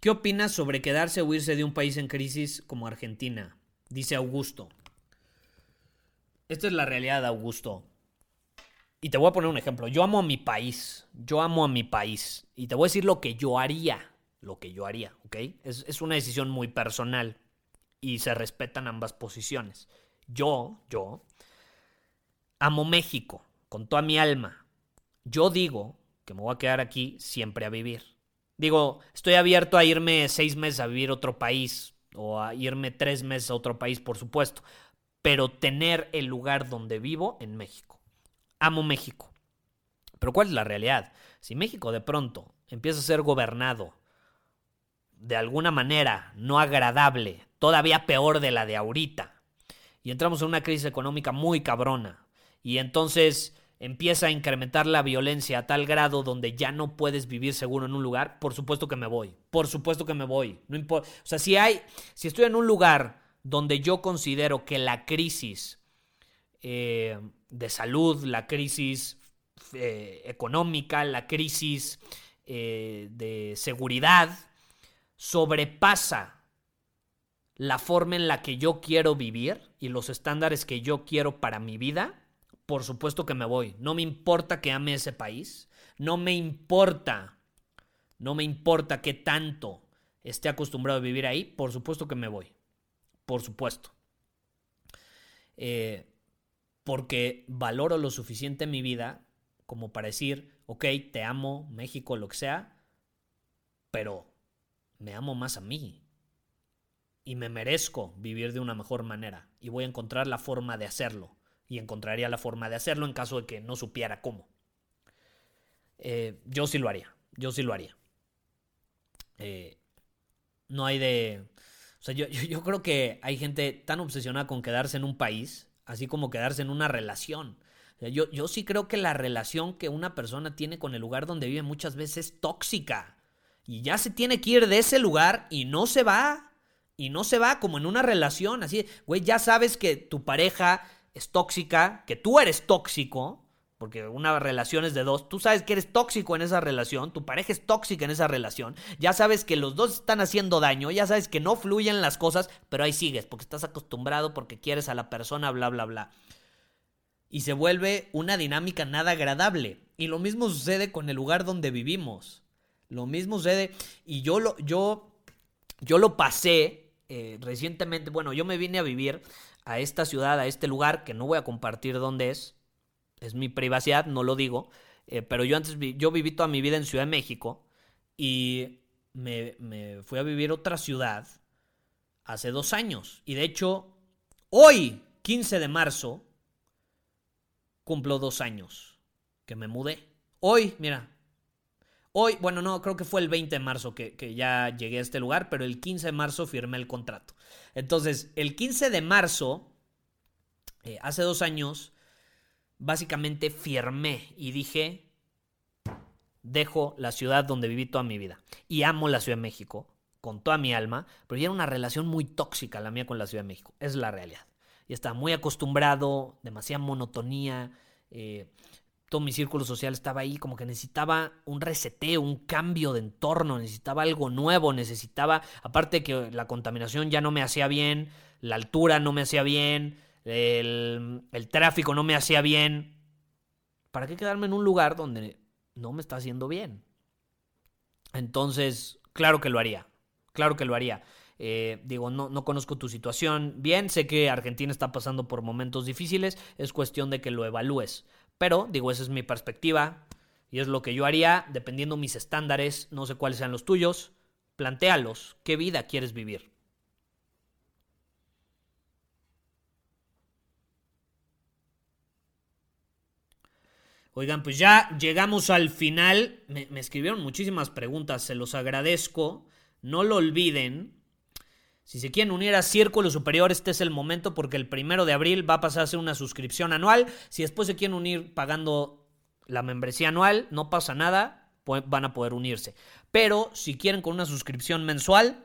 ¿Qué opinas sobre quedarse o irse de un país en crisis como Argentina? Dice Augusto. Esta es la realidad, Augusto. Y te voy a poner un ejemplo. Yo amo a mi país. Yo amo a mi país. Y te voy a decir lo que yo haría. Lo que yo haría, ¿ok? Es, es una decisión muy personal. Y se respetan ambas posiciones. Yo, yo, amo México con toda mi alma. Yo digo que me voy a quedar aquí siempre a vivir. Digo, estoy abierto a irme seis meses a vivir a otro país o a irme tres meses a otro país, por supuesto, pero tener el lugar donde vivo en México. Amo México. Pero ¿cuál es la realidad? Si México de pronto empieza a ser gobernado de alguna manera no agradable, todavía peor de la de ahorita, y entramos en una crisis económica muy cabrona, y entonces empieza a incrementar la violencia a tal grado donde ya no puedes vivir seguro en un lugar, por supuesto que me voy. Por supuesto que me voy. No importa. O sea, si hay, si estoy en un lugar donde yo considero que la crisis eh, de salud, la crisis eh, económica, la crisis eh, de seguridad, sobrepasa la forma en la que yo quiero vivir y los estándares que yo quiero para mi vida, por supuesto que me voy. No me importa que ame ese país, no me importa, no me importa qué tanto esté acostumbrado a vivir ahí, por supuesto que me voy. Por supuesto. Eh, porque valoro lo suficiente mi vida como para decir, ok, te amo, México, lo que sea, pero me amo más a mí. Y me merezco vivir de una mejor manera. Y voy a encontrar la forma de hacerlo. Y encontraría la forma de hacerlo en caso de que no supiera cómo. Eh, yo sí lo haría. Yo sí lo haría. Eh, no hay de... O sea, yo, creo que hay gente tan obsesionada con quedarse en un país, así como quedarse en una relación. yo, yo sí creo que la relación que una persona tiene con el lugar donde vive muchas veces es tóxica. Y ya se tiene que ir de ese lugar y no se va. Y no se va como en una relación. Así, güey, ya sabes que tu pareja es tóxica, que tú eres tóxico porque una relación es de dos, tú sabes que eres tóxico en esa relación, tu pareja es tóxica en esa relación, ya sabes que los dos están haciendo daño, ya sabes que no fluyen las cosas, pero ahí sigues, porque estás acostumbrado, porque quieres a la persona, bla, bla, bla. Y se vuelve una dinámica nada agradable. Y lo mismo sucede con el lugar donde vivimos. Lo mismo sucede, y yo lo, yo, yo lo pasé eh, recientemente, bueno, yo me vine a vivir a esta ciudad, a este lugar, que no voy a compartir dónde es, es mi privacidad, no lo digo, eh, pero yo antes, yo viví toda mi vida en Ciudad de México y me, me fui a vivir otra ciudad hace dos años. Y de hecho, hoy, 15 de marzo, cumplo dos años que me mudé. Hoy, mira, Hoy, bueno, no, creo que fue el 20 de marzo que, ya llegué a este lugar, pero el 15 de marzo firmé el contrato. Entonces, el 15 de marzo, eh, hace dos años, básicamente firmé y dije, dejo la ciudad donde viví toda mi vida. Y amo la Ciudad de México con toda mi alma, pero ya era una relación muy tóxica la mía con la Ciudad de México. Es la realidad. Y estaba muy acostumbrado, demasiada monotonía. Eh, todo mi círculo social estaba ahí, como que necesitaba un reseteo, un cambio de entorno, necesitaba algo nuevo, necesitaba, aparte que la contaminación ya no me hacía bien, la altura no me hacía bien, el, tráfico no me hacía bien. ¿Para qué quedarme en un lugar donde no me está haciendo bien? Entonces, claro que lo haría. Claro que lo haría. Eh, digo, no, no conozco tu situación bien. Sé que Argentina está pasando por momentos difíciles. Es cuestión de que lo evalúes. Pero, digo, esa es mi perspectiva. Y es lo que yo haría, dependiendo mis estándares. No sé cuáles sean los tuyos. Plantéalos. ¿Qué vida quieres vivir? Oigan, pues ya llegamos al final. Me, escribieron muchísimas preguntas, se los agradezco. No lo olviden. Si se quieren unir a Círculo Superior, este es el momento porque el primero de abril va a pasar a una suscripción anual. Si después se quieren unir pagando la membresía anual, no pasa nada, van a poder unirse. Pero si quieren con una suscripción mensual,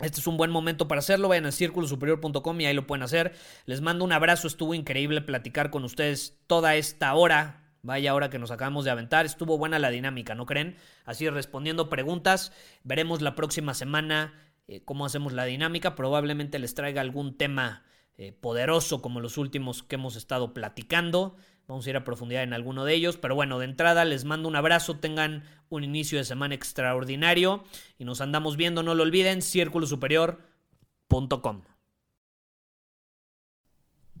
este es un buen momento para hacerlo. Vayan a círculosuperior.com y ahí lo pueden hacer. Les mando un abrazo. Estuvo increíble platicar con ustedes toda esta hora. Vaya hora que nos acabamos de aventar. Estuvo buena la dinámica, ¿no creen? Así respondiendo preguntas. Veremos la próxima semana eh, cómo hacemos la dinámica. Probablemente les traiga algún tema eh, poderoso como los últimos que hemos estado platicando. Vamos a ir a profundidad en alguno de ellos. Pero bueno, de entrada les mando un abrazo. Tengan un inicio de semana extraordinario. Y nos andamos viendo, no lo olviden, círculosuperior.com.